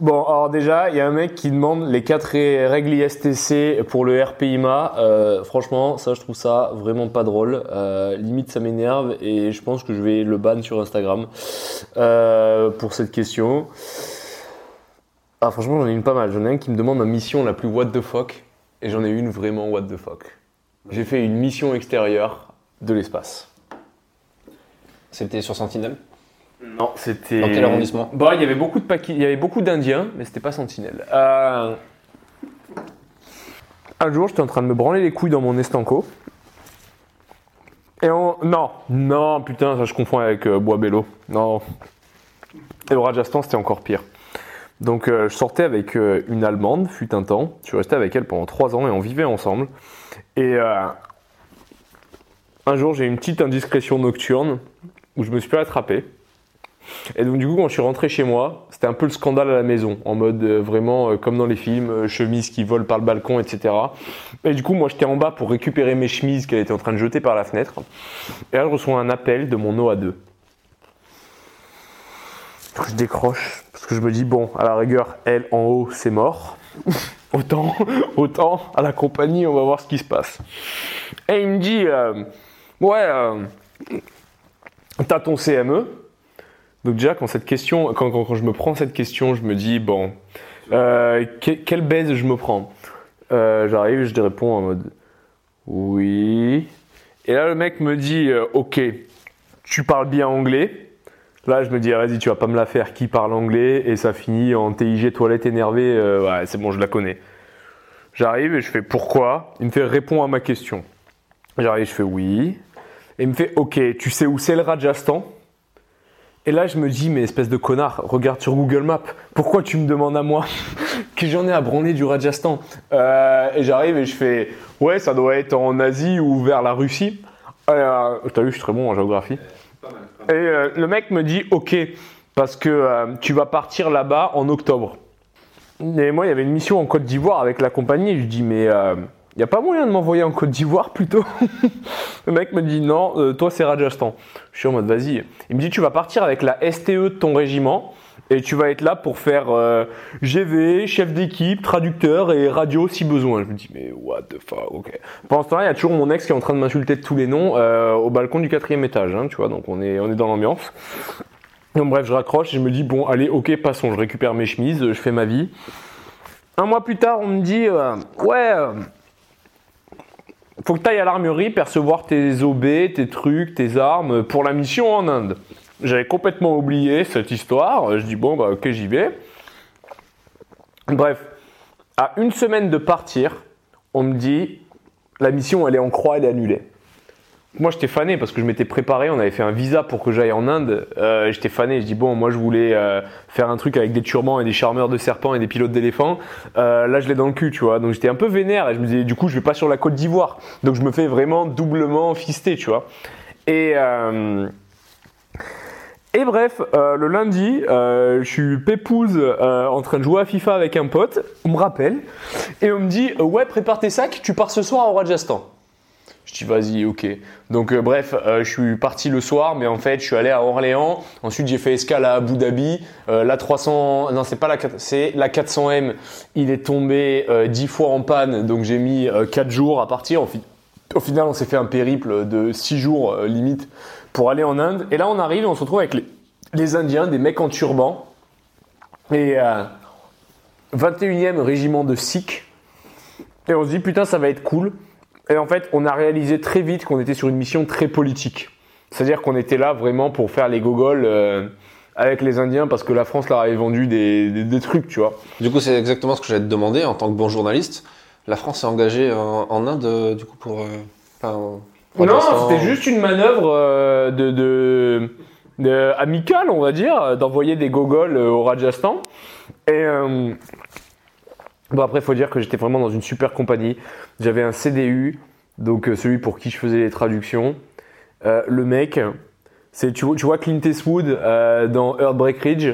Bon, alors déjà, il y a un mec qui demande les 4 règles ISTC pour le RPIMA. Euh, franchement, ça, je trouve ça vraiment pas drôle. Euh, limite, ça m'énerve et je pense que je vais le ban sur Instagram euh, pour cette question. Ah, franchement, j'en ai une pas mal. J'en ai un qui me demande ma mission la plus what the fuck et j'en ai une vraiment what the fuck. J'ai fait une mission extérieure de l'espace. C'était sur Sentinelle. Non, c'était. Dans quel arrondissement Bah, il y avait beaucoup de Paki- il y avait beaucoup d'Indiens, mais c'était pas Sentinelle. Euh, Un jour, j'étais en train de me branler les couilles dans mon estanco. Et on... Non, non, putain, ça je confonds avec euh, Bois Bello. Non. Et le Rajasthan, c'était encore pire. Donc, euh, je sortais avec euh, une Allemande, fut un temps. Je suis resté avec elle pendant trois ans et on vivait ensemble. Et euh, un jour, j'ai eu une petite indiscrétion nocturne où je me suis fait attraper. Et donc du coup quand je suis rentré chez moi, c'était un peu le scandale à la maison, en mode euh, vraiment euh, comme dans les films, euh, chemise qui vole par le balcon, etc. Et du coup moi j'étais en bas pour récupérer mes chemises qu'elle était en train de jeter par la fenêtre. Et là je reçois un appel de mon OA2. Je décroche parce que je me dis bon, à la rigueur, elle en haut, c'est mort. [laughs] autant, autant à la compagnie, on va voir ce qui se passe. Et il me dit euh, ouais, t'as ton CME. Donc déjà quand je me prends cette question, je me dis bon, euh, quelle baise je me prends euh, J'arrive, je réponds en mode oui. Et là le mec me dit euh, ok, tu parles bien anglais. Là, je me dis, vas-y, tu vas pas me la faire. Qui parle anglais Et ça finit en TIG toilette énervé. Ouais, c'est bon, je la connais. J'arrive et je fais pourquoi? Il me fait répondre à ma question. J'arrive, je fais oui. Et il me fait ok, tu sais où c'est le Rajasthan? Et là, je me dis, mais espèce de connard, regarde sur Google Maps. Pourquoi tu me demandes à moi [laughs] que j'en ai à branler du Rajasthan euh, Et j'arrive et je fais ouais, ça doit être en Asie ou vers la Russie. Euh, T'as vu, je suis très bon en géographie. Et euh, le mec me dit ok parce que tu vas partir là-bas en octobre. Et moi, il y avait une mission en Côte d'Ivoire avec la compagnie. Je dis mais il n'y a pas moyen de m'envoyer en Côte d'Ivoire plutôt [laughs] Le mec me dit non, euh, toi c'est Rajasthan. Je suis en mode vas-y. Il me dit tu vas partir avec la STE de ton régiment. Et tu vas être là pour faire euh, GV, chef d'équipe, traducteur et radio si besoin. Je me dis, mais what the fuck, ok. Pendant ce temps-là, il y a toujours mon ex qui est en train de m'insulter de tous les noms euh, au balcon du quatrième étage, hein, tu vois, donc on est, on est dans l'ambiance. Donc bref, je raccroche et je me dis, bon, allez, ok, passons, je récupère mes chemises, je fais ma vie. Un mois plus tard, on me dit, ouais, faut que tu ailles à l'armurerie percevoir tes OB, tes trucs, tes armes pour la mission en Inde. J'avais complètement oublié cette histoire. Je dis bon bah ok j'y vais. Bref, à une semaine de partir, on me dit la mission elle est en croix, elle est annulée. Moi j'étais fané parce que je m'étais préparé, on avait fait un visa pour que j'aille en Inde. Euh, j'étais fané, je dis bon moi je voulais euh, faire un truc avec des turbans et des charmeurs de serpents et des pilotes d'éléphants. Euh, là je l'ai dans le cul tu vois, donc j'étais un peu vénère et je me disais du coup je vais pas sur la côte d'Ivoire. Donc je me fais vraiment doublement fister tu vois. Et et bref, le lundi, je suis pépouze en train de jouer à FIFA avec un pote, on me rappelle, et on me dit Ouais, prépare tes sacs, tu pars ce soir au Rajasthan. Je dis Vas-y, ok. Donc, euh, bref, euh, je suis parti le soir, mais en fait, je suis allé à Orléans. Ensuite, j'ai fait escale à Abu Dhabi. Euh, la 300, non, c'est pas la 4, c'est la 400M. Il est tombé euh, 10 fois en panne, donc j'ai mis 4 jours à partir. Au, fi- au final, on s'est fait un périple de 6 jours limite pour aller en Inde. Et là, on arrive et on se retrouve avec les, les Indiens, des mecs en turban. Et euh, 21e régiment de Sikhs. Et on se dit, putain, ça va être cool. Et en fait, on a réalisé très vite qu'on était sur une mission très politique. C'est-à-dire qu'on était là vraiment pour faire les gogoles euh, avec les Indiens parce que la France leur avait vendu des, des- des trucs, tu vois. Du coup, c'est exactement ce que j'allais te demander en tant que bon journaliste. La France est engagée en, en Inde, euh, du coup, pour. euh, enfin, Non, c'était juste une manœuvre euh, de, de, de- amicale, on va dire, d'envoyer des gogoles au Rajasthan. Et bon, après, il faut dire que j'étais vraiment dans une super compagnie. J'avais un CDU, donc euh, celui pour qui je faisais les traductions. Euh, le mec, c'est tu, vois- Clint Eastwood euh, dans Earthbreak Ridge?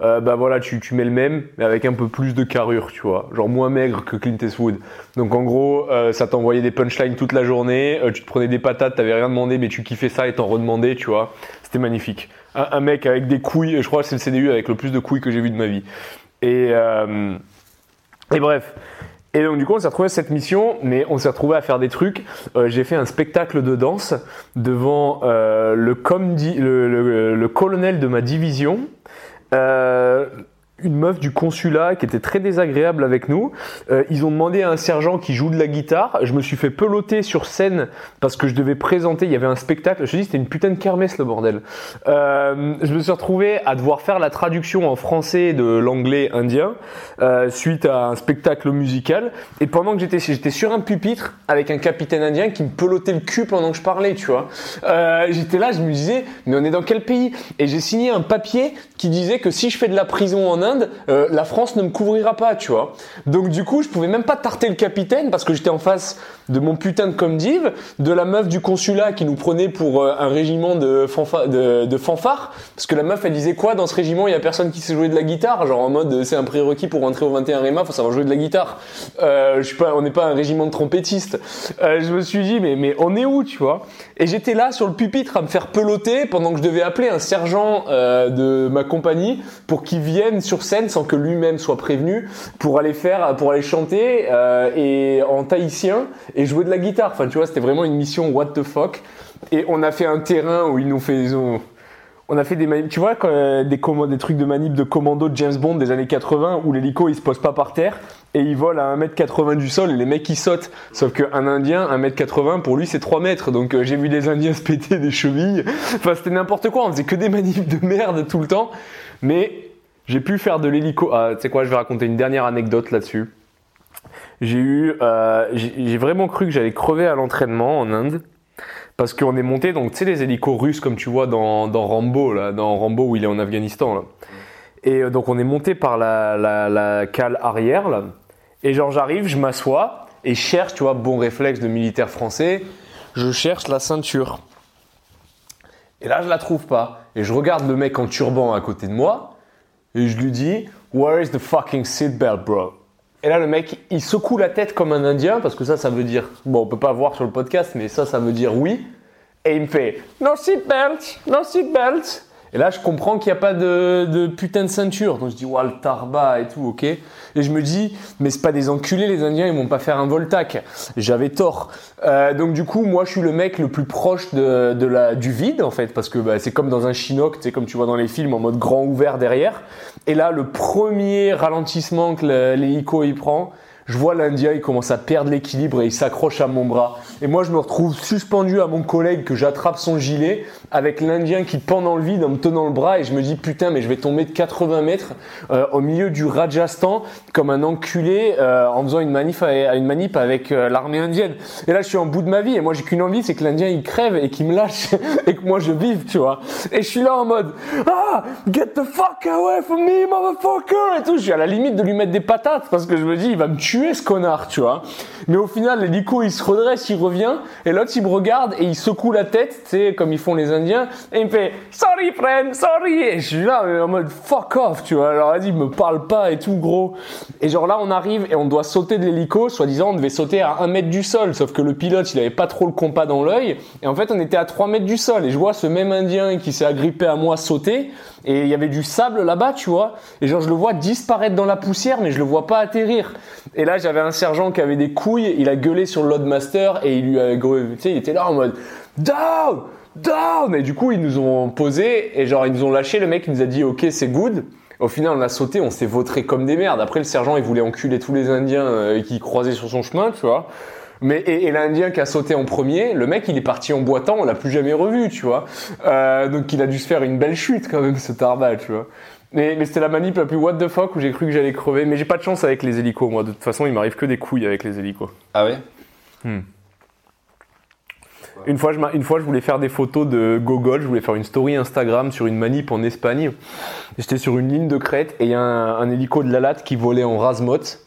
Euh, bah voilà, tu, mets le même, mais avec un peu plus de carrure, tu vois. Genre moins maigre que Clint Eastwood. Donc en gros, ça t'envoyait des punchlines toute la journée, tu te prenais des patates, t'avais rien demandé, mais tu kiffais ça et t'en redemandais, tu vois. C'était magnifique. Un, un mec avec des couilles, je crois que c'est le CDU avec le plus de couilles que j'ai vu de ma vie. Et, et bref. Et donc du coup, on s'est retrouvé à cette mission, mais on s'est retrouvé à faire des trucs. Euh, j'ai fait un spectacle de danse devant euh, le, colonel de ma division. Euh, une meuf du consulat qui était très désagréable avec nous. Euh, ils ont demandé à un sergent qui joue de la guitare. Je me suis fait peloter sur scène parce que je devais présenter. Il y avait un spectacle. Je te dis, c'était une putain de kermesse le bordel. Euh, je me suis retrouvé à devoir faire la traduction en français de l'anglais indien euh, suite à un spectacle musical. Et pendant que j'étais, j'étais sur un pupitre avec un capitaine indien qui me pelotait le cul pendant que je parlais, tu vois. Euh, j'étais là, je me disais, mais on est dans quel pays? Et j'ai signé un papier qui disait que si je fais de la prison en Inde, Euh, la France ne me couvrira pas, tu vois. Donc du coup, je pouvais même pas tarter le capitaine parce que j'étais en face de mon putain de comdiv, de la meuf du consulat qui nous prenait pour euh, un régiment de, fanfa de, de fanfare. Parce que la meuf, elle disait quoi dans ce régiment? Il y a personne qui sait jouer de la guitare, genre en mode c'est un prérequis pour rentrer au 21 REMA, faut savoir jouer de la guitare. Euh, je suis pas, on n'est pas un régiment de trompettistes. Je me suis dit mais mais on est où, tu vois? Et j'étais là sur le pupitre à me faire peloter pendant que je devais appeler un sergent euh, de ma compagnie pour qu'il vienne sur scène sans que lui-même soit prévenu pour aller faire, pour aller chanter euh, et en tahitien et jouer de la guitare. Enfin, tu vois, c'était vraiment une mission what the fuck. Et on a fait un terrain où ils nous fait, ils ont- on a fait des manip, tu vois, euh, des, trucs de manip de commando de James Bond des années 80 où l'hélico il se pose pas par terre et il vole à 1m80 du sol et les mecs ils sautent. Sauf qu'un Indien, 1m80 pour lui c'est 3 mètres. Donc euh, j'ai vu des Indiens se péter des chevilles. Enfin c'était n'importe quoi, on faisait que des manips de merde tout le temps. Mais j'ai pu faire de l'hélico. Ah, tu sais quoi, je vais raconter une dernière anecdote là-dessus. J'ai eu, euh, j'ai vraiment cru que j'allais crever à l'entraînement en Inde. Parce qu'on est monté, donc tu sais, les hélicos russes, comme tu vois dans, Rambo, là, dans Rambo où il est en Afghanistan, là. Et euh, donc on est monté par la, cale arrière, là. Et genre j'arrive, je m'assois et cherche, tu vois, bon réflexe de militaire français, je cherche la ceinture. Et là je la trouve pas. Et je regarde le mec en turban à côté de moi et je lui dis, Where is the fucking seatbelt, bro? Et là, le mec, il secoue la tête comme un Indien, parce que ça, ça veut dire, bon, on peut pas voir sur le podcast, mais ça, ça veut dire oui. Et il me fait, no seatbelt, no seatbelt. Et là, je comprends qu'il n'y a pas de, putain de ceinture. Donc je dis, ouais, le tarba et tout, ok. Et je me dis, mais c'est pas des enculés, les Indiens, ils vont pas faire un voltac. J'avais tort. Euh, donc du coup, moi, je suis le mec le plus proche de, la, du vide, en fait, parce que bah, c'est comme dans un chinook, tu sais, comme tu vois dans les films, en mode grand ouvert derrière. Et là, le premier ralentissement que l'hélico il prend, je vois l'Indien, il commence à perdre l'équilibre et il s'accroche à mon bras. Et moi, je me retrouve suspendu à mon collègue que j'attrape son gilet avec l'Indien qui pend dans le vide en me tenant le bras et je me dis putain, mais je vais tomber de 80 mètres euh, au milieu du Rajasthan comme un enculé euh, en faisant une manif, à, une manip avec euh, l'armée indienne. Et là, je suis en bout de ma vie et moi, j'ai qu'une envie, c'est que l'Indien il crève et qu'il me lâche [laughs] et que moi je vive, tu vois. Et je suis là en mode ah, get the fuck away from me, motherfucker et tout. Je suis à la limite de lui mettre des patates parce que je me dis il va me tuer ce connard, tu vois. Mais au final, l'hélico il se redresse, il revient et l'autre il me regarde et il secoue la tête, tu sais, comme ils font les Indiens et il me fait sorry friend, sorry. Et je suis là mais en mode fuck off, tu vois. Alors vas-y, me parle pas et tout gros. Et genre là, on arrive et on doit sauter de l'hélico. Soi-disant, on devait sauter à un mètre du sol, sauf que le pilote il avait pas trop le compas dans l'œil et en fait on était à 3 mètres du sol et je vois ce même Indien qui s'est agrippé à moi sauter et il y avait du sable là-bas, tu vois. Et genre je le vois disparaître dans la poussière mais je le vois pas atterrir. Et là j'avais un sergent qui avait des couilles, il a gueulé sur le loadmaster et il lui a, tu sais, il était là en mode down, down. Et du coup ils nous ont posé et genre ils nous ont lâché. Le mec nous a dit ok c'est good. Au final, on a sauté, on s'est vautré comme des merdes. Après, le sergent, il voulait enculer tous les Indiens euh, qui croisaient sur son chemin, tu vois. Mais et, et l'Indien qui a sauté en premier, le mec, il est parti en boitant, on l'a plus jamais revu, tu vois. Euh, donc, il a dû se faire une belle chute quand même, ce tarba, tu vois. Mais, mais c'était la manip la plus what the fuck où j'ai cru que j'allais crever. Mais j'ai pas de chance avec les hélicos, moi. De toute façon, il m'arrive que des couilles avec les hélicos. Ah ouais? Une fois, je, une fois, je voulais faire des photos de Gogol, je voulais faire une story Instagram sur une manip en Espagne. J'étais sur une ligne de crête et il y a un, un hélico de la latte qui volait en rasmote.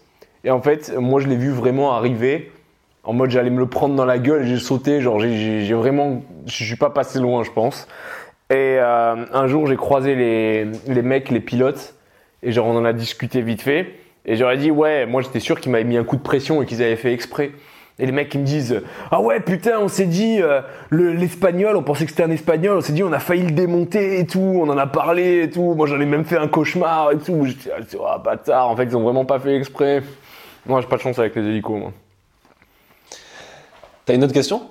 Et en fait, moi, je l'ai vu vraiment arriver en mode j'allais me le prendre dans la gueule j'ai sauté. Genre, j'ai- vraiment. Je suis pas passé loin, je pense. Et euh, un jour, j'ai croisé les, les mecs, les pilotes, et genre, on en a discuté vite fait. Et j'aurais dit, ouais, moi j'étais sûr qu'ils m'avaient mis un coup de pression et qu'ils avaient fait exprès. Et les mecs ils me disent ah ouais putain on s'est dit euh, le- l'espagnol on pensait que c'était un espagnol on s'est dit on a failli le démonter et tout on en a parlé et tout moi j'en ai même fait un cauchemar et tout j'étais ah bâtard en fait ils ont vraiment pas fait exprès moi j'ai pas de chance avec les hélicos moi T'as une autre question?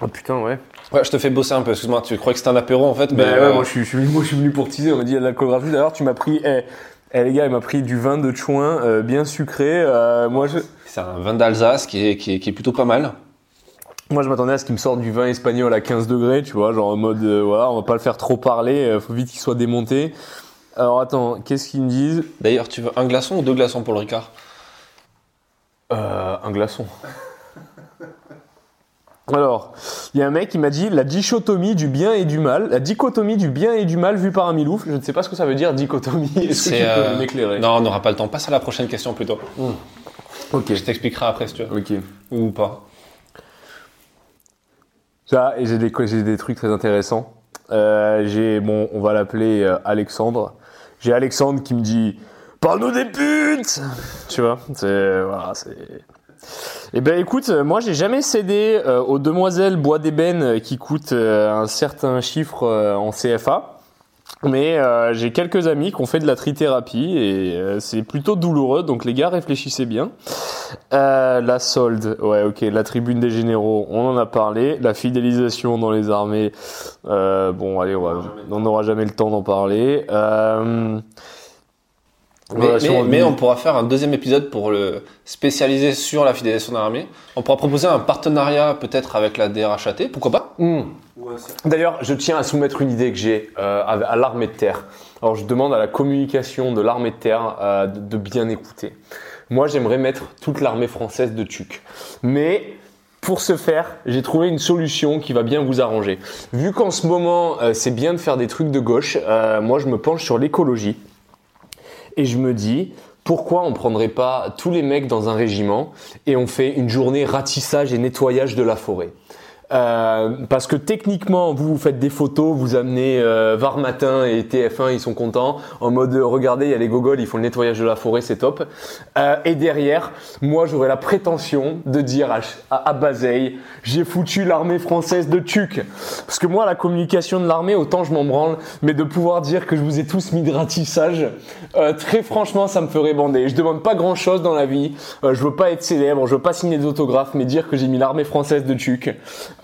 Ah putain ouais Ouais, je te fais bosser un peu, excuse-moi, tu crois que c'était un apéro en fait, mais. Ben ouais, euh, moi je suis, je suis venu, moi, je suis venu pour teaser. On m'a dit il y a de. D'ailleurs, tu m'as pris, eh, eh, les gars, il m'a pris du vin de Chouin, euh, bien sucré. Euh, moi, je, C'est un vin d'Alsace qui est, qui, est, qui est plutôt pas mal. moi, je m'attendais à ce qu'il me sorte du vin espagnol à 15 degrés, tu vois, genre en mode, voilà, on va pas le faire trop parler. faut vite qu'il soit démonté. Alors attends, qu'est-ce qu'ils me disent? D'ailleurs, tu veux un glaçon ou deux glaçons pour le Ricard? Euh, Un glaçon. Alors, il y a un mec qui m'a dit la dichotomie du bien et du mal, la dichotomie du bien et du mal vue par un milouf. Je ne sais pas ce que ça veut dire dichotomie. Est-ce que tu C'est, peux euh, m'éclairer Non, on n'aura pas le temps. Passe à la prochaine question plutôt. Ok. Je t'expliquerai après si tu veux. Ok. Ou pas. Ça, et j'ai des, des trucs très intéressants. Euh, j'ai, bon, on va l'appeler euh, Alexandre. J'ai Alexandre qui me dit Parle-nous des putes Tu vois, c'est. Voilà, c'est. Eh ben écoute, euh, moi j'ai jamais cédé euh, aux demoiselles bois d'ébène euh, qui coûtent euh, un certain chiffre euh, en CFA. Mais j'ai quelques amis qui ont fait de la trithérapie et c'est plutôt douloureux, donc les gars réfléchissez bien. La solde, ouais ok, la tribune des généraux, on en a parlé. La fidélisation dans les armées, bon allez, on n'aura jamais le temps d'en parler. Euh, Mais, on pourra faire un deuxième épisode pour le spécialiser sur la fidélisation de l'armée. On pourra proposer un partenariat peut-être avec la DRHAT, pourquoi pas Hmm. D'ailleurs, je tiens à soumettre une idée que j'ai euh, à, à l'armée de terre. Alors, je demande à la communication de l'armée de terre euh, de, de bien écouter. Moi, j'aimerais mettre toute l'armée française de TUC. Mais pour ce faire, j'ai trouvé une solution qui va bien vous arranger. Vu qu'en ce moment, euh, c'est bien de faire des trucs de gauche, euh, moi, je me penche sur l'écologie. Et je me dis, pourquoi on prendrait pas tous les mecs dans un régiment et on fait une journée ratissage et nettoyage de la forêt? Euh, parce que techniquement, vous vous faites des photos, vous amenez euh, Var Matin et TF1, ils sont contents. En mode, euh, regardez, il y a les gogoles, ils font le nettoyage de la forêt, c'est top. Euh, et derrière, moi, j'aurais la prétention de dire à, à, à Bazeille, j'ai foutu l'armée française de Tuc. Parce que moi, la communication de l'armée, autant je m'en branle, mais de pouvoir dire que je vous ai tous mis de ratissage, euh, très franchement, ça me ferait bander. Je demande pas grand chose dans la vie. Je veux pas être célèbre, je veux pas signer d'autographes, mais dire que j'ai mis l'armée française de Tuc,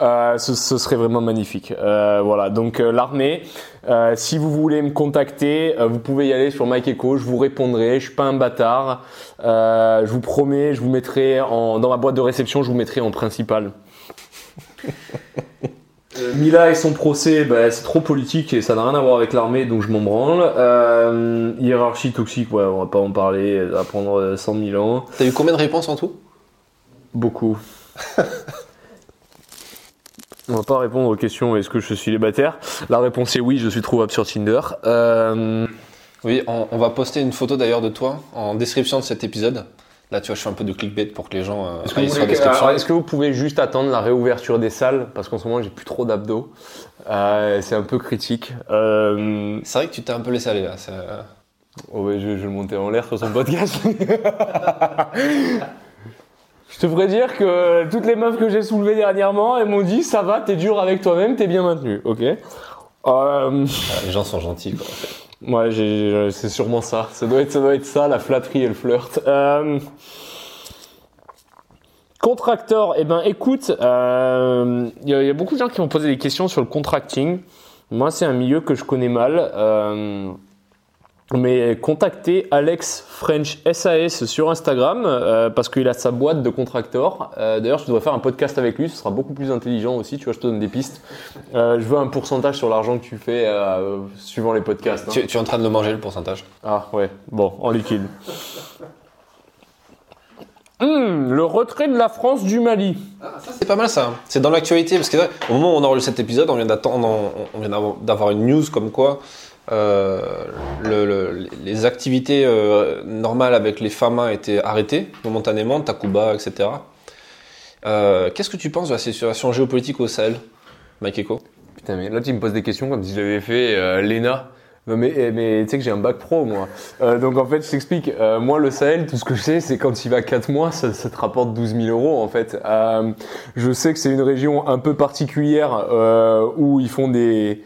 euh, ce, ce serait vraiment magnifique. Euh, voilà, donc euh, l'armée, euh, si vous voulez me contacter, euh, vous pouvez y aller sur Mike Echo, je vous répondrai, je suis pas un bâtard. Euh, je vous promets, je vous mettrai en, dans ma boîte de réception, je vous mettrai en principal. [laughs] Euh, Mila et son procès, bah, c'est trop politique et ça n'a rien à voir avec l'armée, donc je m'en branle. Euh, hiérarchie toxique, ouais, on va pas en parler, ça va prendre euh, 100 000 ans. T'as eu combien de réponses en tout? Beaucoup. [laughs] On va pas répondre aux questions est-ce que je suis célibataire? La réponse est oui, je suis trouvable sur Tinder. Euh, Oui, on, on va poster une photo d'ailleurs de toi en description de cet épisode. Là, tu vois, je fais un peu de clickbait pour que les gens euh, Est-ce que, sur la description. est-ce que vous pouvez juste attendre la réouverture des salles? Parce qu'en ce moment, j'ai plus trop d'abdos. Euh, c'est un peu critique. Euh, C'est vrai que tu t'es un peu laissé aller là. oh ouais, je, je vais le monter en l'air sur son podcast. [laughs] je te ferais dire que toutes les meufs que j'ai soulevées dernièrement, elles m'ont dit ça va, t'es dur avec toi-même, t'es bien maintenu. Ok Euh, les gens sont gentils. Quoi, en fait. Ouais, j'ai- c'est sûrement ça. Ça doit être ça, doit être ça la flatterie et le flirt. Euh... Contractor, eh ben écoute, euh, il y, a- il y a beaucoup de gens qui m'ont posé des questions sur le contracting. Moi, c'est un milieu que je connais mal. euh, mais contactez Alex French SAS sur Instagram euh, parce qu'il a sa boîte de contractor. Euh, D'ailleurs, je devrais faire un podcast avec lui, ce sera beaucoup plus intelligent aussi. Tu vois, je te donne des pistes. Euh, je veux un pourcentage sur l'argent que tu fais suivant les podcasts. hein. Tu, tu es en train de le manger le pourcentage? Ah ouais, bon, en liquide. Hum, le retrait de la France du Mali. C'est pas mal ça. C'est dans l'actualité parce que au moment où on enregistre cet épisode, on vient d'attendre, on, on vient d'avoir- d'avoir une news comme quoi euh, le- le- les activités euh, normales avec les FAMA étaient arrêtées momentanément, Takuba, etc. Euh, Qu'est-ce que tu penses de la situation géopolitique au Sahel, Mike Echo Putain, mais là tu me poses des questions comme si j'avais fait euh, l'ENA. Mais, eh, mais tu sais que j'ai un bac pro moi. Euh, donc en fait je t'explique, Euh, moi le Sahel, tout ce que je sais c'est quand il va 4 mois ça, ça te rapporte 12 000 euros en fait. Euh, je sais que c'est une région un peu particulière euh, où ils font des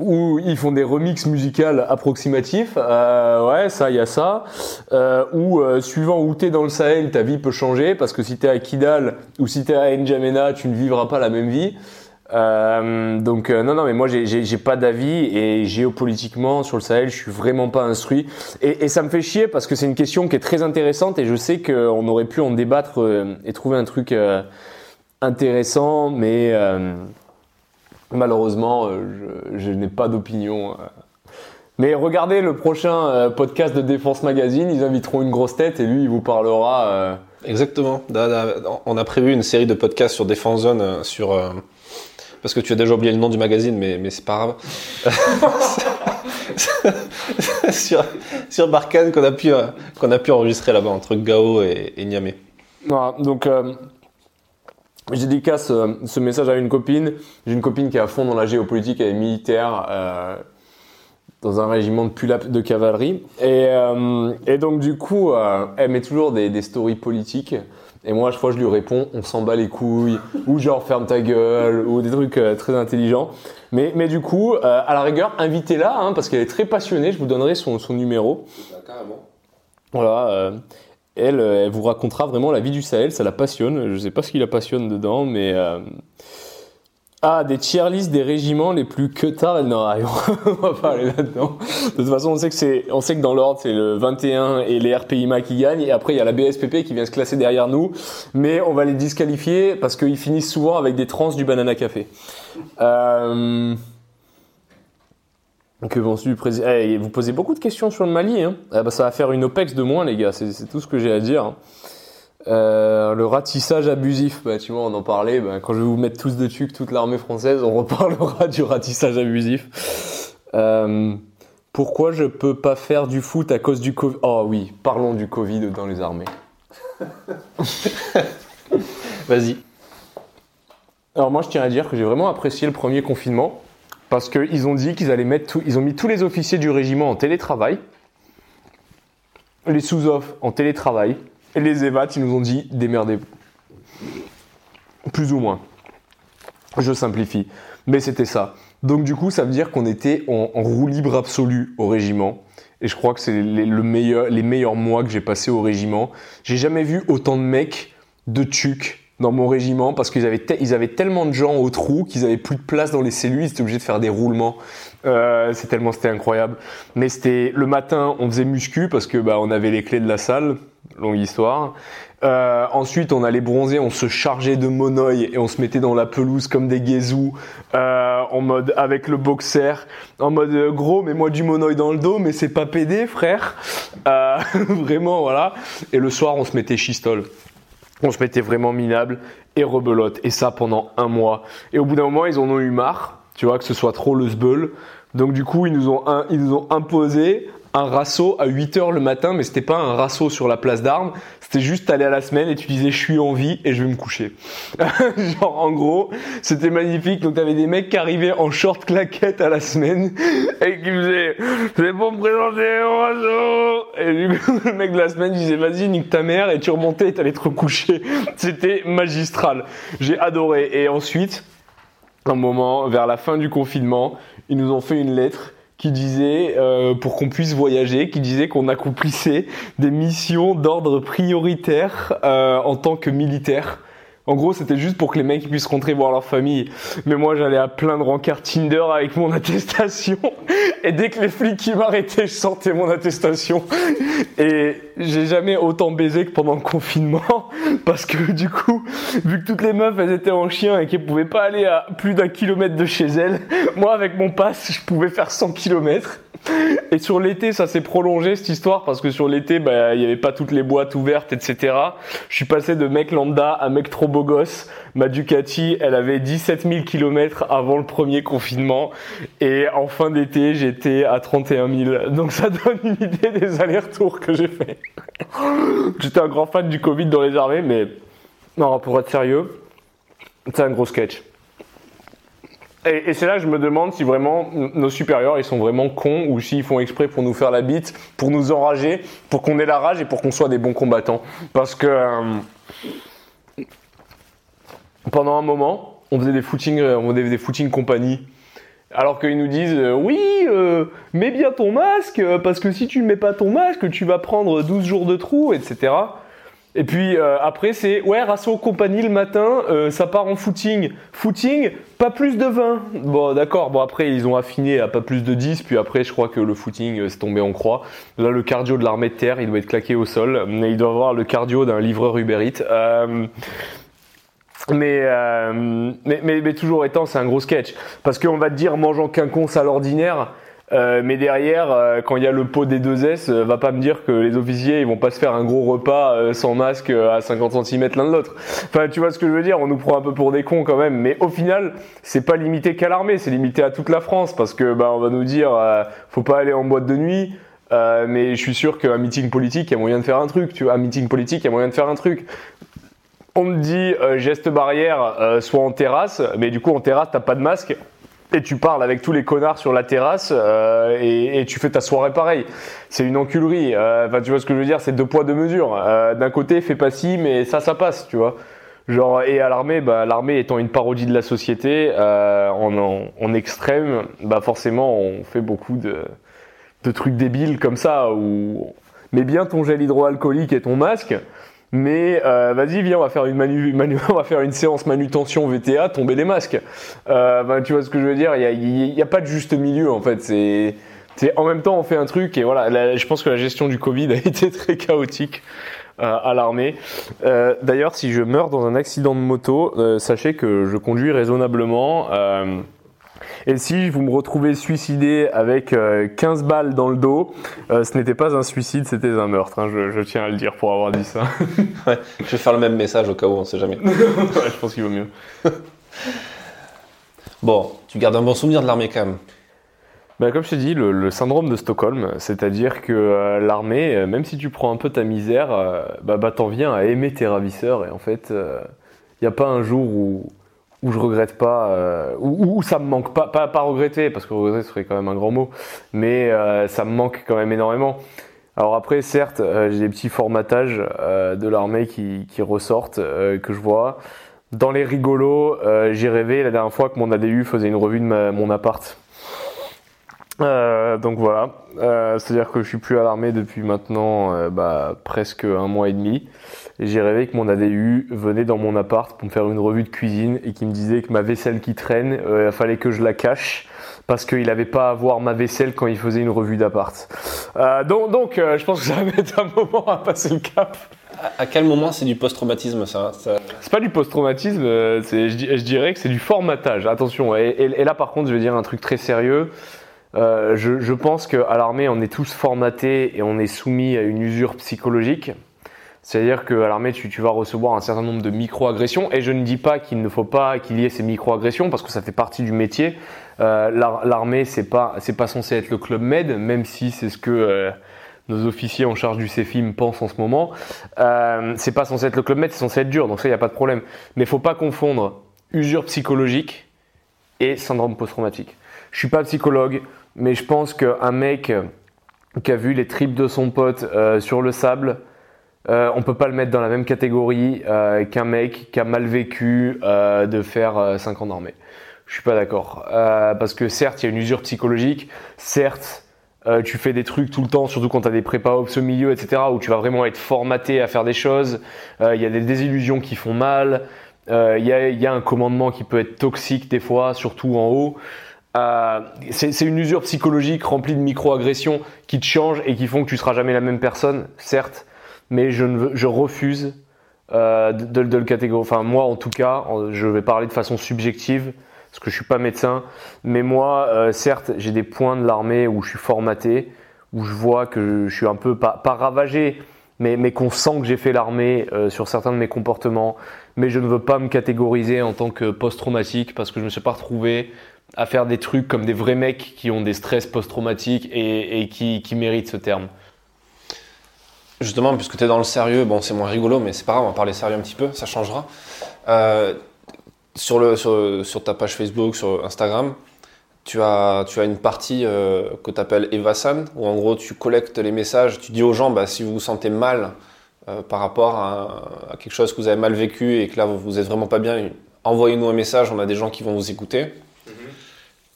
où ils font des remixes musicales approximatifs. Euh, ouais, ça, y a ça. Euh, euh, suivant où t'es dans le Sahel, ta vie peut changer parce que si t'es à Kidal ou si t'es à N'Djamena, tu ne vivras pas la même vie. Euh, donc euh, non, non, mais moi j'ai- pas d'avis et géopolitiquement sur le Sahel, je suis vraiment pas instruit. Et, et ça me fait chier parce que c'est une question qui est très intéressante et je sais qu'on aurait pu en débattre euh, et trouver un truc intéressant, mais malheureusement, euh, je, je n'ai pas d'opinion. euh. Mais regardez le prochain euh, podcast de Défense Magazine, ils inviteront une grosse tête et lui, il vous parlera Exactement. On a prévu une série de podcasts sur Défense Zone, sur parce que tu as déjà oublié le nom du magazine, mais mais c'est pas grave. [laughs] sur sur Barkhane qu'on a pu a pu enregistrer là-bas entre Gao et, et Niamey. Voilà, donc euh, je dédicace euh, ce message à une copine. J'ai une copine qui est à fond dans la géopolitique, elle est militaire euh, dans un régiment de pulap de cavalerie. Et, euh, et donc du coup, euh, elle met toujours des, des stories politiques. Et moi, à chaque fois, je lui réponds, on s'en bat les couilles, ou genre ferme ta gueule, ou des trucs très intelligents. Mais, mais du coup, à la rigueur, invitez-la, hein, parce qu'elle est très passionnée. Je vous donnerai son, son numéro. Carrément. Voilà, elle, euh, elle vous racontera vraiment la vie du Sahel, ça la passionne. Je sais pas ce qui la passionne dedans, mais euh, ah, des tier lists des régiments les plus que tard, elle n'en a rien. [laughs] on va pas là-dedans. De toute façon, on sait que on sait que dans l'ordre, c'est le 21 et les RPIMA qui gagnent, et après il y a la BSPP qui vient se classer derrière nous, mais on va les disqualifier parce qu'ils finissent souvent avec des trans du banana café. Euh... Que président Eh, Vous posez beaucoup de questions sur le Mali. Hein. Ah bah, ça va faire une OPEX de moins, les gars. C'est tout ce que j'ai à dire. hein. Euh, le ratissage abusif, bah, tu vois, on en parlait. Bah, quand je vais vous mettre tous dessus, que toute l'armée française, on reparlera [laughs] du ratissage abusif. Euh, pourquoi je peux pas faire du foot à cause du Covid Oh oui, parlons du Covid dans les armées. [laughs] Vas-y. Alors moi, je tiens à dire que j'ai vraiment apprécié le premier confinement parce qu'ils ont dit qu'ils allaient mettre, ils ont mis tous les officiers du régiment en télétravail, les sous-offs en télétravail et les évats, ils nous ont dit démerdez-vous. Plus ou moins. Je simplifie, mais c'était ça. Donc du coup, ça veut dire qu'on était en, roue libre absolue au régiment. Et je crois que c'est les, le meilleur, meilleurs mois que j'ai passés au régiment. J'ai jamais vu autant de mecs de tucs dans mon régiment parce qu'ils avaient, ils avaient tellement de gens au trou qu'ils avaient plus de place dans les cellules, ils étaient obligés de faire des roulements. Euh, c'est tellement c'était incroyable. Mais c'était le matin, on faisait muscu parce que bah on avait les clés de la salle, longue histoire. Euh, ensuite, on allait bronzer, on se chargeait de monoï et on se mettait dans la pelouse comme des guézous, euh, en mode avec le boxer, en mode euh, gros, mais moi du monoï dans le dos, mais c'est pas pédé, frère. Euh, [laughs] vraiment, voilà. Et le soir, on se mettait chistol. On se mettait vraiment minable et rebelote. Et ça pendant un mois. Et au bout d'un moment, ils en ont eu marre, tu vois, que ce soit trop le sbeul. Donc du coup, ils nous ont, ils nous ont imposé un rasso à 8h le matin, mais c'était pas un rasso sur la place d'armes, c'était juste aller à la semaine et tu disais je suis en vie et je vais me coucher. [laughs] Genre en gros, c'était magnifique. Donc t'avais des mecs qui arrivaient en short claquette à la semaine et qui faisaient c'est pour me présenter au rasso. Et le mec de la semaine disait vas-y nique ta mère et tu remontais et t'allais te recoucher. C'était magistral. J'ai adoré. Et ensuite, un moment, vers la fin du confinement, ils nous ont fait une lettre qui disait, euh, pour qu'on puisse voyager, qui disait qu'on accomplissait des missions d'ordre prioritaire euh, en tant que militaire. En gros, c'était juste pour que les mecs puissent rentrer voir leur famille. Mais moi, j'allais à plein de rencarts Tinder avec mon attestation. [laughs] Et dès que les flics qui m'arrêtaient, je sortais mon attestation. Et j'ai jamais autant baisé que pendant le confinement. [laughs] Parce que du coup, vu que toutes les meufs, elles étaient en chien et qu'elles pouvaient pas aller à plus d'un kilomètre de chez elles, [laughs] moi, avec mon pass, je pouvais faire 100 kilomètres. [laughs] Et sur l'été, ça s'est prolongé cette histoire parce que sur l'été, bah, il y avait pas toutes les boîtes ouvertes, etc. Je suis passé de mec lambda à mec trop beau gosse. Ma Ducati, elle avait 17 000 km avant le premier confinement. Et en fin d'été, j'étais à 31 000. Donc ça donne une idée des allers-retours que j'ai fait. [laughs] J'étais un grand fan du Covid dans les armées, mais non, pour être sérieux, c'est un gros sketch. Et, c'est là que je me demande si vraiment nos supérieurs ils sont vraiment cons ou s'ils font exprès pour nous faire la bite, pour nous enrager, pour qu'on ait la rage et pour qu'on soit des bons combattants. Parce que euh, pendant un moment, on faisait des footings, euh, on faisait compagnie. Alors qu'ils nous disent euh, oui, mets bien ton masque parce que si tu ne mets pas ton masque, tu vas prendre 12 jours de trou, etc. Et puis euh, après c'est ouais ratio compagnie le matin, euh, ça part en footing. Footing, pas plus de 20. Bon d'accord, bon après ils ont affiné à pas plus de 10, puis après je crois que le footing euh, c'est tombé en croix. Là le cardio de l'armée de terre il doit être claqué au sol, mais il doit avoir le cardio d'un livreur Uber Eats. Euh, mais, mais, mais, mais toujours étant, c'est un gros sketch. Parce qu'on va te dire, mangeant qu'un con à l'ordinaire, Euh, mais derrière, euh, quand il y a le pot des deux S, euh, va pas me dire que les officiers ils vont pas se faire un gros repas sans masque à 50 cm l'un de l'autre. Enfin, tu vois ce que je veux dire? On nous prend un peu pour des cons quand même. Mais au final, c'est pas limité qu'à l'armée, c'est limité à toute la France parce que bah on va nous dire faut pas aller en boîte de nuit. Mais je suis sûr qu'un meeting politique, il y a moyen de faire un truc. Tu vois, un meeting politique, il y a moyen de faire un truc. On me dit geste barrière, soit en terrasse, mais du coup en terrasse t'as pas de masque et tu parles avec tous les connards sur la terrasse euh, et, et tu fais ta soirée pareil. C'est une enculerie. Euh, Enfin, tu vois ce que je veux dire C'est deux poids deux mesures. Euh, D'un côté, fais pas ci, mais ça, ça passe, tu vois. Genre et à l'armée, bah, l'armée étant une parodie de la société, euh, en, en, en extrême, bah forcément, on fait beaucoup de, de trucs débiles comme ça où mets bien ton gel hydroalcoolique et ton masque. Mais euh, vas-y, viens, on va faire une [laughs] séance manutention VTA, tomber les masques. Euh, ben, tu vois ce que je veux dire? Il y a, pas de juste milieu en fait. C'est, en même temps on fait un truc et voilà. je pense que la gestion du Covid [laughs] a été très chaotique euh, à l'armée. Euh, D'ailleurs, si je meurs dans un accident de moto, euh, sachez que je conduis raisonnablement. Euh, et si vous me retrouvez suicidé avec euh, 15 balles dans le dos, euh, ce n'était pas un suicide, c'était un meurtre. hein, je, je tiens à le dire pour avoir dit ça. [laughs] Ouais, je vais faire le même message au cas où, on sait jamais. Ouais, je pense qu'il vaut mieux. [laughs] Bon, tu gardes un bon souvenir de l'armée quand même. Bah, comme je t'ai dit, le, le syndrome de Stockholm, c'est-à-dire que euh, l'armée, euh, même si tu prends un peu ta misère, euh, bah, bah t'en viens à aimer tes ravisseurs et en fait, il n'y a pas un jour où, où je regrette pas, euh, où, ça me manque pas, pas, regretter, parce que regretter ce serait quand même un grand mot, mais euh, ça me manque quand même énormément. Alors après, certes, euh, j'ai des petits formatages de l'armée qui, ressortent, que je vois. Dans les rigolos, j'ai rêvé la dernière fois que mon ADU faisait une revue de mon appart. Donc voilà, c'est-à-dire que je suis plus à l'armée depuis maintenant bah, presque un mois et demi. Et j'ai rêvé que mon ADU venait dans mon appart pour me faire une revue de cuisine et qui me disait que ma vaisselle qui traîne, euh, il fallait que je la cache parce qu'il n'avait pas à voir ma vaisselle quand il faisait une revue d'appart. Euh, donc donc euh, je pense que ça va mettre un moment à passer le cap. À, à quel moment c'est du post-traumatisme ça, ça- C'est pas du post-traumatisme, je, di- je dirais que c'est du formatage. Attention, et, et- et là par contre, je vais dire un truc très sérieux. Je, je pense qu'à l'armée, on est tous formatés et on est soumis à une usure psychologique. C'est-à-dire qu'à l'armée, tu, vas recevoir un certain nombre de micro-agressions. Et je ne dis pas qu'il ne faut pas qu'il y ait ces micro-agressions parce que ça fait partie du métier. Euh, l'ar- l'armée, c'est pas, pas censé être le club med, même si c'est ce que euh, nos officiers en charge du CEFIM pensent en ce moment. Euh, c'est pas censé être le club med, c'est censé être dur. Donc ça, il n'y a pas de problème. Mais faut pas confondre usure psychologique et syndrome post-traumatique. Je suis pas psychologue, mais je pense qu'un mec qui a vu les tripes de son pote euh, sur le sable, euh, on peut pas le mettre dans la même catégorie euh, qu'un mec qui a mal vécu euh, de faire 5 ans d'armée. Je suis pas d'accord. Euh, parce que certes, il y a une usure psychologique, certes, euh, tu fais des trucs tout le temps, surtout quand tu as des prépas ops au milieu, etc., où tu vas vraiment être formaté à faire des choses. Euh, Il y a des désillusions qui font mal. Euh, Il y, a, un commandement qui peut être toxique des fois, surtout en haut. Euh, c'est c'est une usure psychologique remplie de micro-agressions qui te changent et qui font que tu seras jamais la même personne, certes, mais je, refuse euh, de, le catégoriser. Enfin, moi, en tout cas, je vais parler de façon subjective parce que je suis pas médecin, mais moi, euh, certes, j'ai des points de l'armée où je suis formaté, où je vois que je suis un peu pas, ravagé, mais, qu'on sent que j'ai fait l'armée euh, sur certains de mes comportements. Mais je ne veux pas me catégoriser en tant que post-traumatique parce que je ne me suis pas retrouvé à faire des trucs comme des vrais mecs qui ont des stress post-traumatiques et, qui méritent ce terme. Justement, puisque tu es dans le sérieux, bon, c'est moins rigolo, mais c'est pas grave, on va parler sérieux un petit peu, ça changera. Euh, sur, le, sur, sur ta page Facebook, sur Instagram, tu as, tu as une partie euh, que tu appelles Evasan, où en gros tu collectes les messages, tu dis aux gens, bah, si vous vous sentez mal euh, par rapport à, à quelque chose que vous avez mal vécu et que là vous, vous êtes vraiment pas bien, envoyez-nous un message, on a des gens qui vont vous écouter.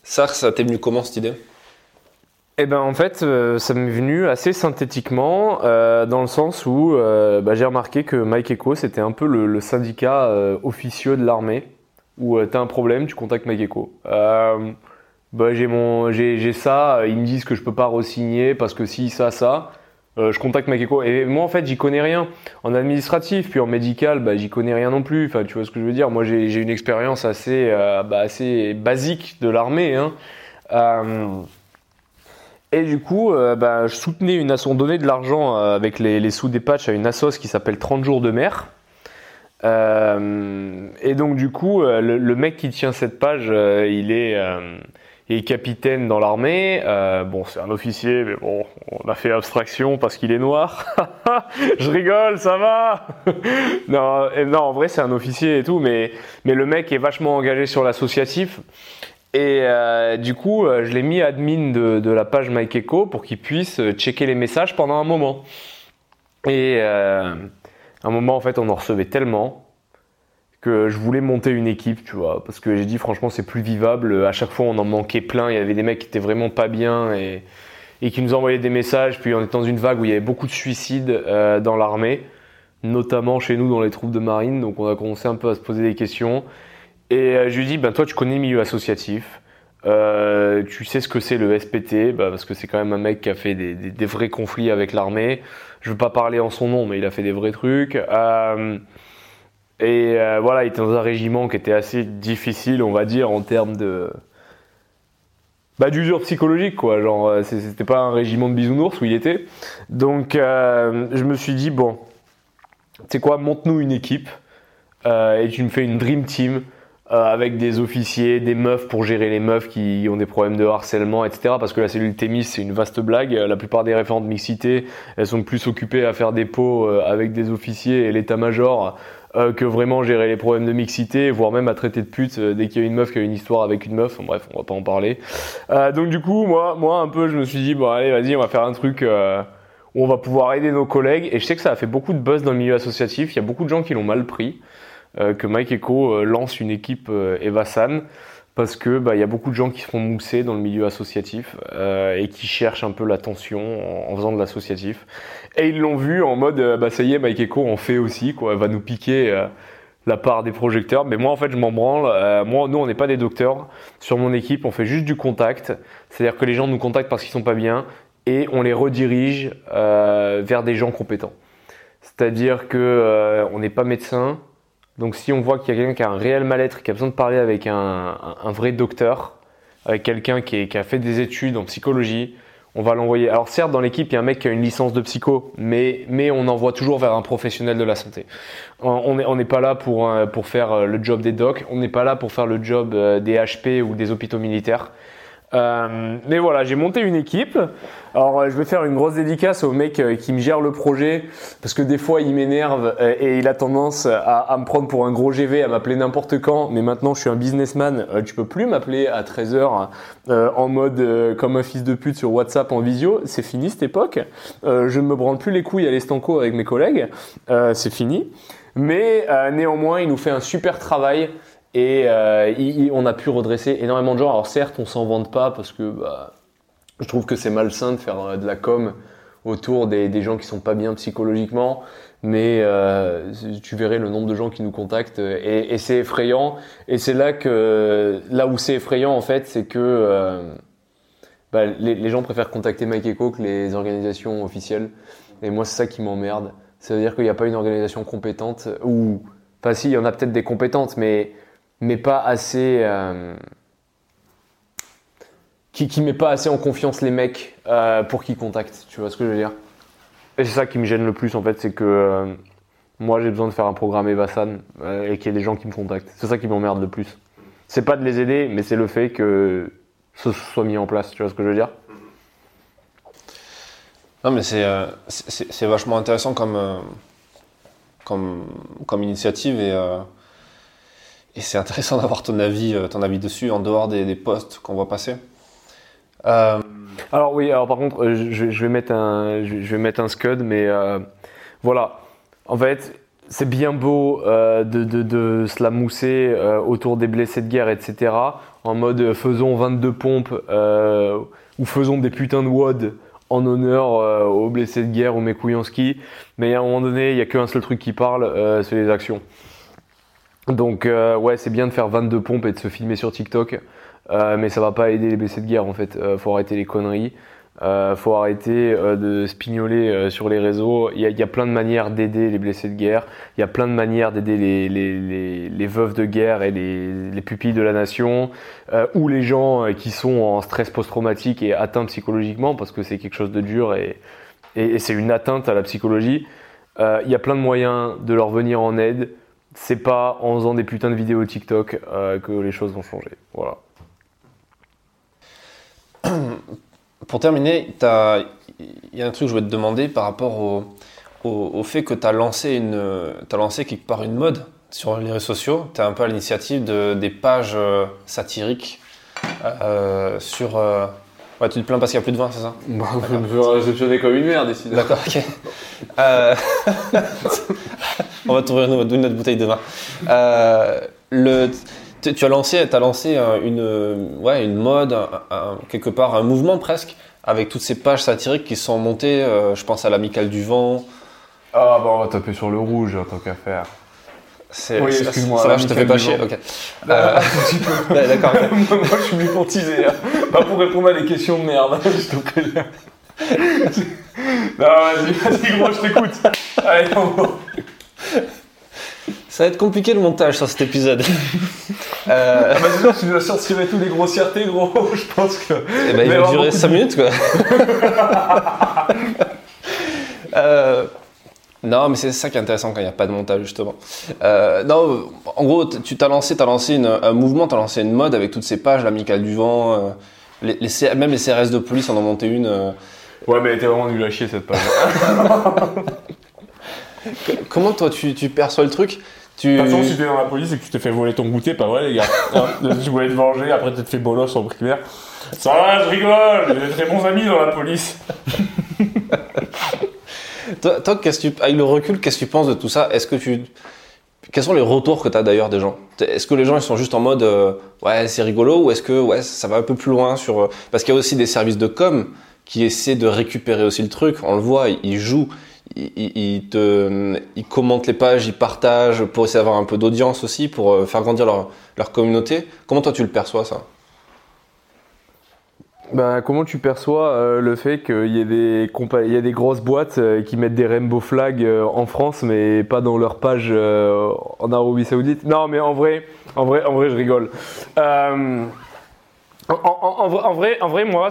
Ça, ça t'est venu comment cette idée? Eh ben en fait, euh, ça m'est venu assez synthétiquement, euh, dans le sens où euh, bah, j'ai remarqué que Mike Echo, c'était un peu le, syndicat officieux de l'armée, où euh, t'as un problème, tu contactes Mike Echo. Bah, j'ai mon, j'ai, ça, ils me disent que je peux pas re-signer parce que si ça, ça. Je contacte Mike Echo. Et moi, en fait, j'y connais rien. En administratif, puis en médical, bah, j'y connais rien non plus. Enfin, tu vois ce que je veux dire? Moi, j'ai, une expérience assez, bah, assez basique de l'armée. Hein. Et du coup, euh, bah, je soutenais une asso, on donnait de l'argent euh, avec les, sous des patchs à une assos qui s'appelle 30 jours de mer. Euh, et donc du coup, le, mec qui tient cette page, il est, il est capitaine dans l'armée. Bon, c'est un officier, mais bon, on a fait abstraction parce qu'il est noir. [laughs] je rigole, ça va. [laughs] non, non, en vrai, c'est un officier et tout, mais mais le mec est vachement engagé sur l'associatif. Et euh, du coup, euh, je l'ai mis admin de, la page MyKeko pour qu'il puisse euh, checker les messages pendant un moment. Et un moment, en fait, on en recevait tellement que je voulais monter une équipe, tu vois, parce que j'ai dit franchement, c'est plus vivable. À chaque fois, on en manquait plein. Il y avait des mecs qui étaient vraiment pas bien et, qui nous envoyaient des messages. Puis on était dans une vague où il y avait beaucoup de suicides dans l'armée, notamment chez nous dans les troupes de marine. Donc on a commencé un peu à se poser des questions. Et euh, je lui dis, ben toi, tu connais milieu associatif. Euh, tu sais ce que c'est le SPT, bah, parce que c'est quand même un mec qui a fait des, des- vrais conflits avec l'armée. Je veux pas parler en son nom, mais il a fait des vrais trucs. Euh, et voilà, il était dans un régiment qui était assez difficile, on va dire, en termes de bah, d'usure psychologique, quoi. Genre, c'était pas un régiment de bisounours où il était. Donc, je me suis dit bon, tu sais quoi, monte-nous une équipe et tu me fais une dream team euh, avec des officiers, des meufs pour gérer les meufs qui ont des problèmes de harcèlement, etc. Parce que la cellule Thémis, c'est une vaste blague. La plupart des référentes mixité, elles sont plus occupées à faire des pots euh, avec des officiers et l'état-major euh, que vraiment gérer les problèmes de mixité, voire même à traiter de pute dès qu'il y a une meuf qui a une histoire avec une meuf. Bref, on va pas en parler. Donc du coup, moi, moi un peu, je me suis dit bon allez, vas-y, on va faire un truc. où on va pouvoir aider nos collègues. Et je sais que ça a fait beaucoup de buzz dans le milieu associatif. Il y a beaucoup de gens qui l'ont mal pris. Euh, que Mike Echo euh, lance une équipe euh, Evasan parce que bah, y a beaucoup de gens qui se font mousser dans le milieu associatif euh, et qui cherchent un peu l'attention en, faisant de l'associatif. Et ils l'ont vu en mode bah ça y est, Mike Echo en fait aussi quoi, va nous piquer euh, la part des projecteurs. Mais moi en fait je m'en branle. Moi nous on n'est pas des docteurs. Sur mon équipe on fait juste du contact. C'est-à-dire que les gens nous contactent parce qu'ils sont pas bien et on les redirige vers des gens compétents. C'est-à-dire que on n'est pas médecin, donc si on voit qu'il y a quelqu'un qui a un réel mal-être, qui a besoin de parler avec un, vrai docteur, avec quelqu'un qui, a fait des études en psychologie, on va l'envoyer. Alors certes, dans l'équipe, il y a un mec qui a une licence de psycho, mais, on envoie toujours vers un professionnel de la santé. On- On n'est on n'est pas là pour, euh, pour faire euh, le job des docs, on n'est pas là pour faire le job euh, des HP ou des hôpitaux militaires. Euh, mais voilà, j'ai monté une équipe. Alors, euh, je vais faire une grosse dédicace au mec euh, qui me gère le projet parce que des fois il m'énerve et il a tendance à, me prendre pour un gros GV, à m'appeler n'importe quand. Mais maintenant, je suis un businessman. Tu peux plus m'appeler à 13h euh, en mode comme un fils de pute sur WhatsApp en visio. C'est fini cette époque. Je ne me branle plus les couilles à l'estanco avec mes collègues. C'est fini. Mais néanmoins, il nous fait un super travail. Et euh, on a pu redresser énormément de gens. Alors certes, on s'en vante pas parce que bah, je trouve que c'est malsain de faire euh, de la com autour des, gens qui sont pas bien psychologiquement. Mais euh, tu verrais le nombre de gens qui nous contactent et, c'est effrayant. Et c'est là que là où c'est effrayant en fait, c'est que bah, les, gens préfèrent contacter Mike Echo que les organisations officielles. Et moi, c'est ça qui m'emmerde. Ça veut dire qu'il n'y a pas une organisation compétente ou, enfin si, il y en a peut-être des compétentes, mais mais pas assez euh, qui qui met pas assez en confiance les mecs euh, pour qu'ils contactent. Tu vois ce que je veux dire? Et c'est ça qui me gêne le plus en fait, c'est que euh, moi j'ai besoin de faire un programme Evasan euh, et qu'il y ait des gens qui me contactent. C'est ça qui m'emmerde le plus. C'est pas de les aider, mais c'est le fait que ce soit mis en place. Tu vois ce que je veux dire? Non, mais c'est c'est- c'est vachement intéressant comme, comme, comme initiative et, euh, et c'est intéressant d'avoir ton avis, euh, ton avis dessus en dehors des, des posts qu'on voit passer. Euh, Alors oui, alors par contre, euh, je, vais mettre un, je vais mettre un scud, mais voilà. En fait, c'est bien beau de, se la mousser autour des blessés de guerre, etc. En mode faisons 22 pompes ou faisons des putains de WOD en honneur aux blessés de guerre ou mes couilles en ski. Mais à un moment donné, il n'y a qu'un seul truc qui parle, c'est les actions. Donc euh, ouais, c'est bien de faire 22 pompes et de se filmer sur TikTok. Euh, mais ça va pas aider les blessés de guerre en fait. Euh, faut arrêter les conneries. Euh, faut arrêter de spignoler sur les réseaux. Il y, a, plein de manières d'aider les blessés de guerre. Il y a plein de manières d'aider les, veuves de guerre et les, les pupilles de la nation, ou les gens qui sont en stress post-traumatique et atteints psychologiquement, parce que c'est quelque chose de dur et, et, c'est une atteinte à la psychologie. Il y a plein de moyens de leur venir en aide. C'est pas en faisant des putains de vidéos TikTok euh, que les choses vont changer. Voilà. [coughs] Pour terminer, t'as- il y a un truc que je voulais te demander par rapport au, au, au fait que tu as lancé, une, as lancé quelque part une mode sur les réseaux sociaux. Tu es un peu à l'initiative de, des pages euh, satiriques euh, sur. euh, Ouais, tu te plains parce qu'il n'y a plus de vin, c'est ça? Bah, je me réceptionner comme une merde ici. D'accord, ok. Euh, [laughs] [laughs] On va t'ouvrir une, une autre bouteille de vin. Euh, le, tu, as lancé, as lancé une, ouais, une mode, un- un- quelque part un mouvement presque, avec toutes ces pages satiriques qui sont montées. euh, je pense à l'Amicale du Vent. Ah bah on va taper sur le rouge tant qu'à faire. C'est, Oui, excuse-moi, Ça va, je te fais pas chier. Ok. Euh, [laughs] d'accord. [laughs] Moi je suis mécontisé. hein. Pas pour répondre à des questions de merde, je te préviens. non vas-y, vas-y gros, je t'écoute. Allez, on va. Ça va être compliqué le montage sur cet épisode. [laughs] euh, Ah bah c'est sûr, tu dois sortir tous les grossièretés gros, [laughs] je pense que... Eh ben, il va durer beaucoup 5 de- minutes, quoi. [laughs] Euh, non, mais c'est ça qui est intéressant quand il n'y a pas de montage, justement. Euh, non, en gros, tu t'as lancé, as lancé une- un mouvement, tu as lancé une mode avec toutes ces pages, l'Amicale du Vent, euh, les, les C- même les CRS de police en ont monté une. euh. Ouais mais elle était vraiment nulle à chier cette page. Comment toi tu, tu perçois le truc? Tu... Façon, si t'es dans la police et que tu t'es fait voler ton goûter, pas vrai, les gars. [laughs] Hein, tu voulais te venger, après t'es fait bolos en primaire. Ça va, je rigole, j'ai des très bons amis dans la police. [laughs] Toi, toi, qu'est-ce que tu, avec le recul, qu'est-ce que tu penses de tout ça? Est-ce que tu, quels sont les retours que tu as d'ailleurs des gens? Est-ce que les gens ils sont juste en mode euh, ouais c'est rigolo ou est-ce que ouais ça va un peu plus loin sur euh, parce qu'il y a aussi des services de com qui essaient de récupérer aussi le truc. On le voit, ils jouent, ils commentent les pages, ils partagent pour essayer d'avoir un peu d'audience aussi pour euh, faire grandir leur communauté. Comment toi tu le perçois ça? Bah, comment tu perçois euh, le fait qu'il y, ait des il a des grosses boîtes euh, qui mettent des rainbow flags en France, mais pas dans leur page en Arabie Saoudite? Non, mais en vrai, en vrai, en vrai, je rigole. En, vrai- en vrai, moi,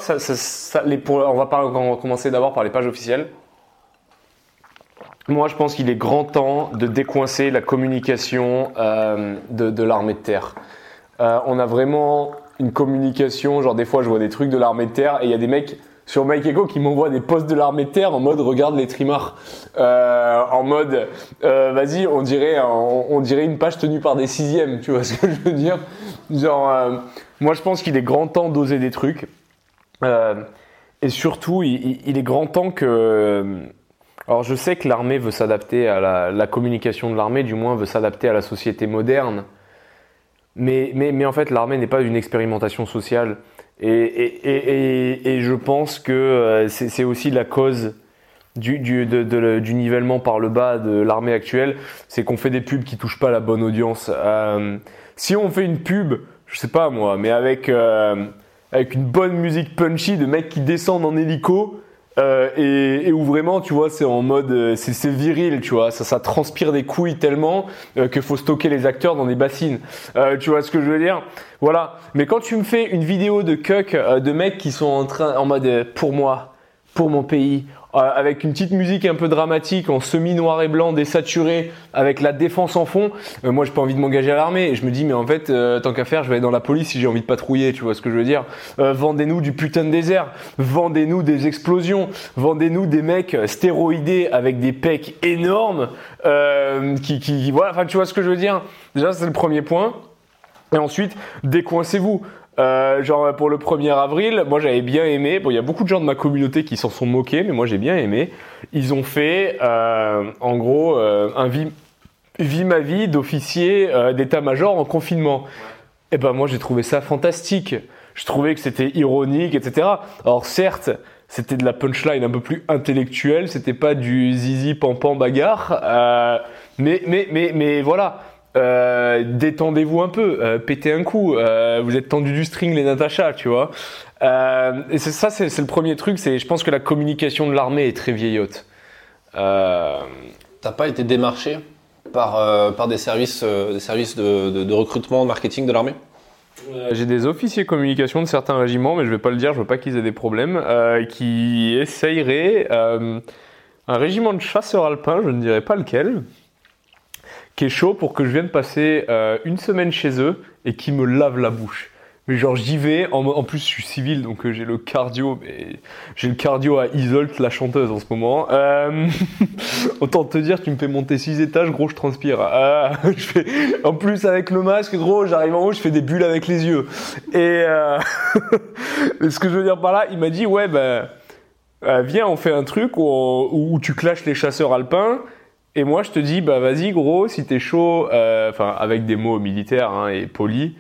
on va commencer d'abord par les pages officielles. Moi, je pense qu'il est grand temps de décoincer la communication euh, de, de l'armée de terre. Euh, on a vraiment une communication, genre des fois je vois des trucs de l'armée de terre et il y a des mecs sur Mike Echo qui m'envoient des posts de l'armée de terre en mode regarde les trimards. Euh, en mode euh, vas-y, on dirait, on, dirait une page tenue par des sixièmes, tu vois ce que je veux dire? Genre, euh, moi je pense qu'il est grand temps d'oser des trucs. Euh, et surtout, il- il est grand temps que. Alors, je sais que l'armée veut s'adapter à la, communication de l'armée, du moins veut s'adapter à la société moderne. Mais, mais, mais en fait, l'armée n'est pas une expérimentation sociale. Et, et, et, je pense que euh, c'est aussi la cause du, du, de- du nivellement par le bas de l'armée actuelle, c'est qu'on fait des pubs qui touchent pas la bonne audience. Euh, si on fait une pub, je sais pas moi, mais avec, euh, avec une bonne musique punchy de mecs qui descendent en hélico, euh, et, et où vraiment, tu vois, c'est en mode, euh, c'est viril, tu vois, ça, ça transpire des couilles tellement euh, qu'il faut stocker les acteurs dans des bassines. Euh, tu vois ce que je veux dire? Voilà. Mais quand tu me fais une vidéo de cuck euh, de mecs qui sont en train, en mode, euh, pour moi, pour mon pays, avec une petite musique un peu dramatique, en semi noir et blanc, désaturé, avec la défense en fond, euh, moi j'ai pas envie de m'engager à l'armée. Et je me dis, mais en fait, euh, tant qu'à faire, je vais aller dans la police si j'ai envie de patrouiller, tu vois ce que je veux dire Euh, Vendez-nous du putain de désert, vendez-nous des explosions, vendez-nous des mecs stéroïdés avec des pecs énormes, euh, qui, qui, voilà, enfin tu vois ce que je veux dire Déjà, c'est le premier point. Et ensuite, décoincez-vous. Euh, genre pour le 1er avril, moi j'avais bien aimé. Bon, il y a beaucoup de gens de ma communauté qui s'en sont moqués, mais moi j'ai bien aimé. Ils ont fait, euh, en gros, euh, un vie, vie ma vie d'officier euh, d'état-major en confinement. Et ben moi j'ai trouvé ça fantastique. Je trouvais que c'était ironique, etc. Alors certes, c'était de la punchline un peu plus intellectuelle, c'était pas du zizi pampan bagarre, euh, mais mais mais mais voilà. Euh, détendez-vous un peu, euh, pétez un coup. euh, vous êtes tendu du string, les Natacha, tu vois. Euh, et c'est ça, c'est le premier truc. C'est, je pense que la communication de l'armée est très vieillotte. T'as pas été démarché par, par des services, des services de, de- de recrutement, de marketing de l'armée? J'ai des officiers communication de certains régiments, mais je vais pas le dire, je veux pas qu'ils aient des problèmes, qui essayeraient un régiment de chasseurs alpins, je ne dirais pas lequel, qui est chaud pour que je vienne passer euh, une semaine chez eux et qui me lave la bouche. Mais genre j'y vais, en, plus je suis civil donc euh, j'ai le cardio, mais j'ai le cardio à Isolt la chanteuse en ce moment. Euh, [laughs] autant te dire tu me fais monter 6 étages, gros je transpire. [laughs] En plus avec le masque, gros j'arrive en haut, je fais des bulles avec les yeux. Et [laughs] ce que je veux dire par là, il m'a dit ouais ben viens on fait un truc où, où tu clashes les chasseurs alpins. Et moi, je te dis, bah vas-y, gros, si t'es chaud, euh, enfin, avec des mots militaires hein, et polis,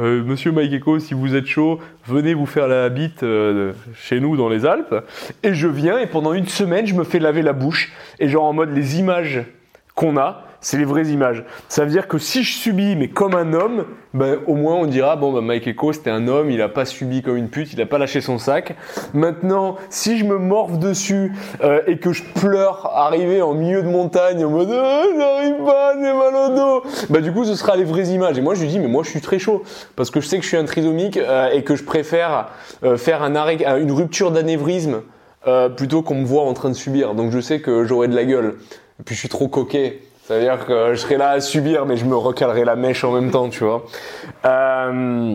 euh, Monsieur Mike si vous êtes chaud, venez vous faire la bite euh, chez nous dans les Alpes. Et je viens, et pendant une semaine, je me fais laver la bouche. Et genre en mode, les images qu'on a, c'est les vraies images. Ça veut dire que si je subis, mais comme un homme, ben, au moins on dira, bon, ben, Mike Echo, c'était un homme, il a pas subi comme une pute, il a pas lâché son sac. Maintenant, si je me morve dessus euh, et que je pleure arrivé en milieu de montagne en mode oh, j'arrive pas, j'ai mal au dos, bah du coup ce sera les vraies images. Et moi je lui dis mais moi je suis très chaud parce que je sais que je suis un trisomique euh, et que je préfère euh, faire un arrêt, une rupture d'anévrisme plutôt qu'on me voit en train de subir. Donc je sais que j'aurai de la gueule. Et puis je suis trop coquet. Ça veut dire que je serai là à subir, mais je me recalerai la mèche en même temps, tu vois. Euh,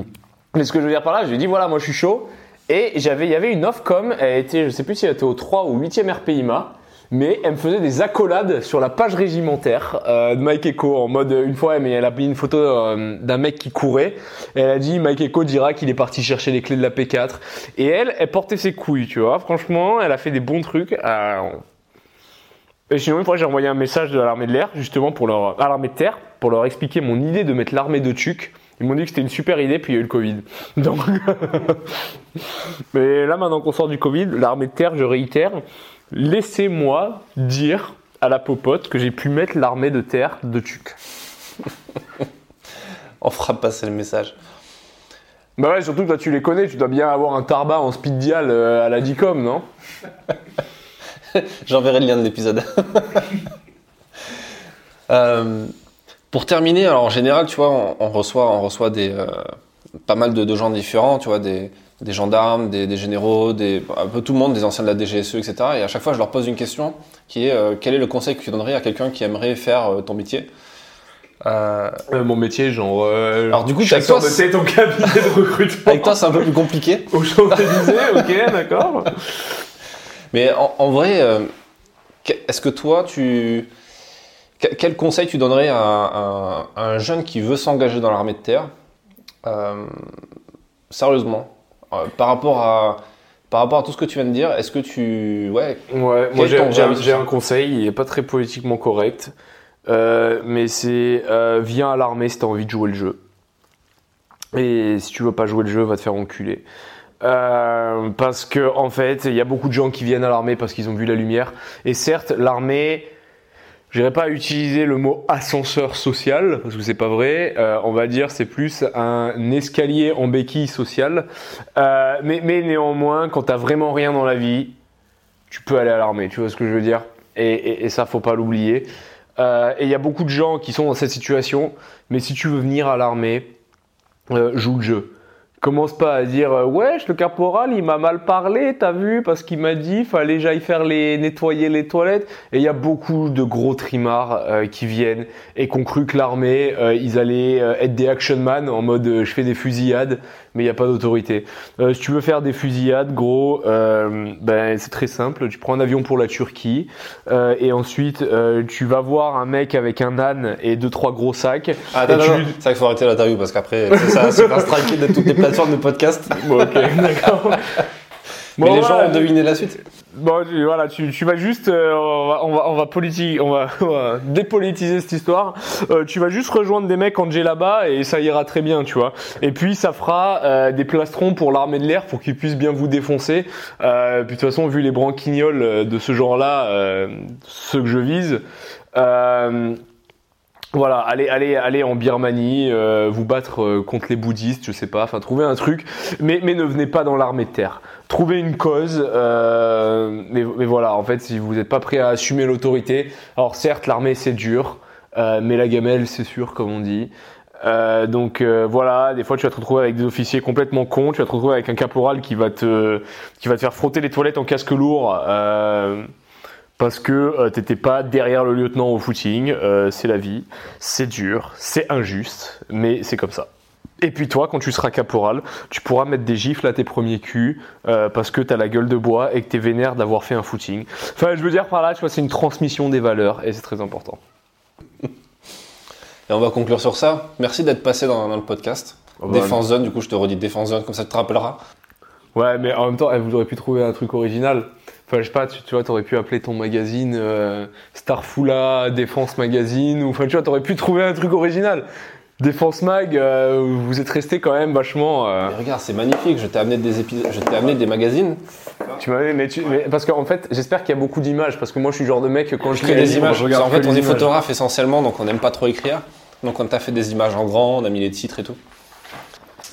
mais ce que je veux dire par là, je lui ai dit voilà, moi je suis chaud. Et j'avais, il y avait une Ofcom, elle était, je sais plus si elle était au 3 ou 8e RPIMA, mais elle me faisait des accolades sur la page régimentaire euh, de Mike Echo en mode une fois, mais elle a mis une photo euh, d'un mec qui courait. Elle a dit Mike Echo dira qu'il est parti chercher les clés de la P4. Et elle, elle portait ses couilles, tu vois. Franchement, elle a fait des bons trucs. Et sinon, une fois, j'ai envoyé un message de l'armée de l'air, justement, pour leur, à l'armée de terre, pour leur expliquer mon idée de mettre l'armée de Tuc. Ils m'ont dit que c'était une super idée, puis il y a eu le Covid. [laughs] Donc, [laughs] mais là, maintenant qu'on sort du Covid, l'armée de terre, je réitère, laissez-moi dire à la popote que j'ai pu mettre l'armée de terre de Tuc. [laughs] On fera passer le message. Bah ouais, surtout que toi, tu les connais, tu dois bien avoir un tarba en speed dial euh, à la DICOM, non? [laughs] J'enverrai le lien de l'épisode. [laughs] Euh, pour terminer, alors en général, tu vois, on, on reçoit, on reçoit des, euh, pas mal de, de gens différents, tu vois, des, des gendarmes, des, des généraux, des, un peu tout le monde, des anciens de la DGSE, etc. Et à chaque fois, je leur pose une question qui est euh, quel est le conseil que tu donnerais à quelqu'un qui aimerait faire euh, ton métier? Euh, Euh, Mon métier, genre. euh, Alors, du coup, avec toi, de tête en cabinet de recrutement. [laughs] Avec toi, c'est un peu plus compliqué. Au Champs-Élysées, ok, d'accord. Mais en, en vrai, euh, est-ce que toi, tu. que- Quel conseil tu donnerais à, un- à un jeune qui veut s'engager dans l'armée de terre euh, Sérieusement, euh, par, rapport à, par rapport à tout ce que tu viens de dire, est-ce que tu. Ouais, moi j'ai un, conseil, il est pas très politiquement correct, euh, mais c'est viens à l'armée si t'as envie de jouer le jeu. Et si tu veux pas jouer le jeu, va te faire enculer. Euh, parce que en fait, il y a beaucoup de gens qui viennent à l'armée parce qu'ils ont vu la lumière. Et certes, l'armée, j'irais pas utiliser le mot ascenseur social parce que c'est pas vrai. Euh, on va dire c'est plus un escalier en béquille sociale. Euh, mais, néanmoins, quand t'as vraiment rien dans la vie, tu peux aller à l'armée, tu vois ce que je veux dire? Et, et, et ça, faut pas l'oublier. Et il y a beaucoup de gens qui sont dans cette situation, mais si tu veux venir à l'armée, joue le jeu. Commence pas à dire euh, wesh le caporal il m'a mal parlé t'as vu parce qu'il m'a dit fallait j'aille faire les nettoyer les toilettes. Et il y a beaucoup de gros trimards euh, qui viennent et cru que l'armée euh, ils allaient euh, être des action man en mode euh, je fais des fusillades mais il n'y a pas d'autorité euh, si tu veux faire des fusillades gros euh, ben c'est très simple tu prends un avion pour la Turquie euh, et ensuite euh, tu vas voir un mec avec un âne et deux trois gros sacs Ah, non, non, tu- non. c'est vrai qu'il faut arrêter l'interview parce qu'après, c'est ça, pas striker de toutes les plateformes de podcast. [laughs] Bon, ok, d'accord. Mais Bon, les gens ont deviné la suite. Bon, voilà, tu, tu vas juste, euh, on va, on va, politi- [laughs] on va, dépolitiser cette histoire. Euh, tu vas juste rejoindre des mecs en là-bas et ça ira très bien, tu vois. Et puis ça fera euh, des plastrons pour l'armée de l'air pour qu'ils puissent bien vous défoncer. Puis de toute façon, vu les branquignoles de ce genre-là, ceux que je vise. Voilà, allez, allez, allez en Birmanie, euh, vous battre euh, contre les bouddhistes, je sais pas, enfin trouvez un truc, mais, mais ne venez pas dans l'armée de terre. Trouvez une cause, euh, mais, mais voilà, en fait, si vous n'êtes pas prêt à assumer l'autorité, alors certes, l'armée c'est dur, euh, mais la gamelle c'est sûr, comme on dit. Euh, donc euh, voilà, des fois tu vas te retrouver avec des officiers complètement cons, tu vas te retrouver avec un caporal qui va te, qui va te faire frotter les toilettes en casque lourd. Euh, parce que euh, t'étais pas derrière le lieutenant au footing, euh, c'est la vie, c'est dur, c'est injuste, mais c'est comme ça. Et puis toi, quand tu seras caporal, tu pourras mettre des gifles à tes premiers culs euh, parce que t'as la gueule de bois et que t'es vénère d'avoir fait un footing. Enfin, je veux dire par là, tu vois, c'est une transmission des valeurs et c'est très important. Et on va conclure sur ça. Merci d'être passé dans, dans le podcast. Oh bah, Défense Zone, du coup, je te redis Défense Zone, comme ça tu te rappelleras. Ouais, mais en même temps, vous auriez pu trouver un truc original. Enfin, je sais pas, tu, tu vois, t'aurais pu appeler ton magazine euh, Starfoula Défense Magazine, ou enfin, tu vois, t'aurais pu trouver un truc original. Défense Mag, euh, vous êtes resté quand même vachement. euh, Mais regarde, c'est magnifique. Je t'ai amené des épisodes, je t'ai amené des magazines. tu m'avais, mais, tu, mais parce qu'en fait, j'espère qu'il y a beaucoup d'images, parce que moi, je suis le genre de mec quand je crée des images. je regarde en fait, on est photographe essentiellement, donc on n'aime pas trop écrire. Donc on t'a fait des images en grand, on a mis les titres et tout.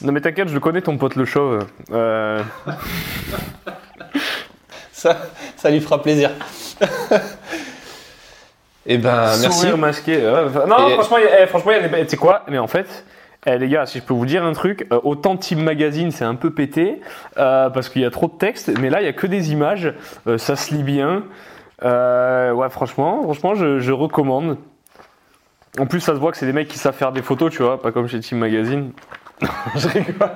Non, mais t'inquiète, je le connais, ton pote le chauve. Euh, [laughs] Ça, ça lui fera plaisir. Et ben, merci. Sourire masqué. enfin, non, Et- franchement, il y a- eh, franchement, tu sais quoi Mais en fait, eh, les gars, si je peux vous dire un truc, euh, autant Team Magazine, c'est un peu pété euh, parce qu'il y a trop de texte, mais là, il y a que des images, euh, ça se lit bien. Euh, ouais, franchement, franchement, je, je recommande. En plus, ça se voit que c'est des mecs qui savent faire des photos, tu vois, pas comme chez Team Magazine. [laughs] je rigole.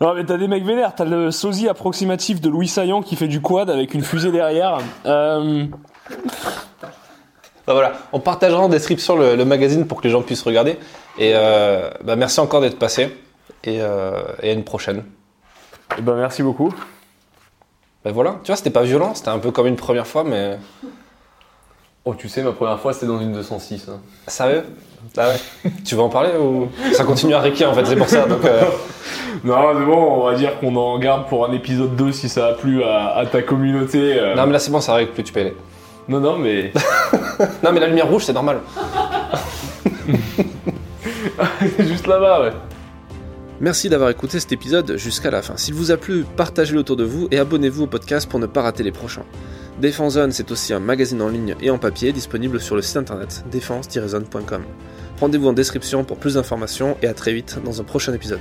Non mais t'as des mecs vénères, t'as le sosie approximatif de Louis Saillant qui fait du quad avec une fusée derrière. Euh, Bah voilà, on partagera en description le, le magazine pour que les gens puissent regarder. Et euh, bah merci encore d'être passé. Et, euh, et à une prochaine. eh ben, merci beaucoup. Bah voilà, tu vois, c'était pas violent, c'était un peu comme une première fois, mais. Oh, tu sais, ma première fois, c'était dans une 206. hein. Sérieux? Ah ouais [laughs] Tu veux en parler ou. Ça continue à réquer en fait, c'est pour ça. Donc, euh, [laughs] Non, c'est bon, on va dire qu'on en garde pour un épisode 2 si ça a plu à, à ta communauté. euh. Non, mais là c'est bon, ça règle plus, tu peux y aller. non, non, mais. [laughs] Non, mais la lumière rouge, c'est normal. c'est juste là-bas, ouais. Merci d'avoir écouté cet épisode jusqu'à la fin. S'il vous a plu, partagez-le autour de vous et abonnez-vous au podcast pour ne pas rater les prochains. Défense c'est aussi un magazine en ligne et en papier disponible sur le site internet défense-zone.com. Rendez-vous en description pour plus d'informations et à très vite dans un prochain épisode.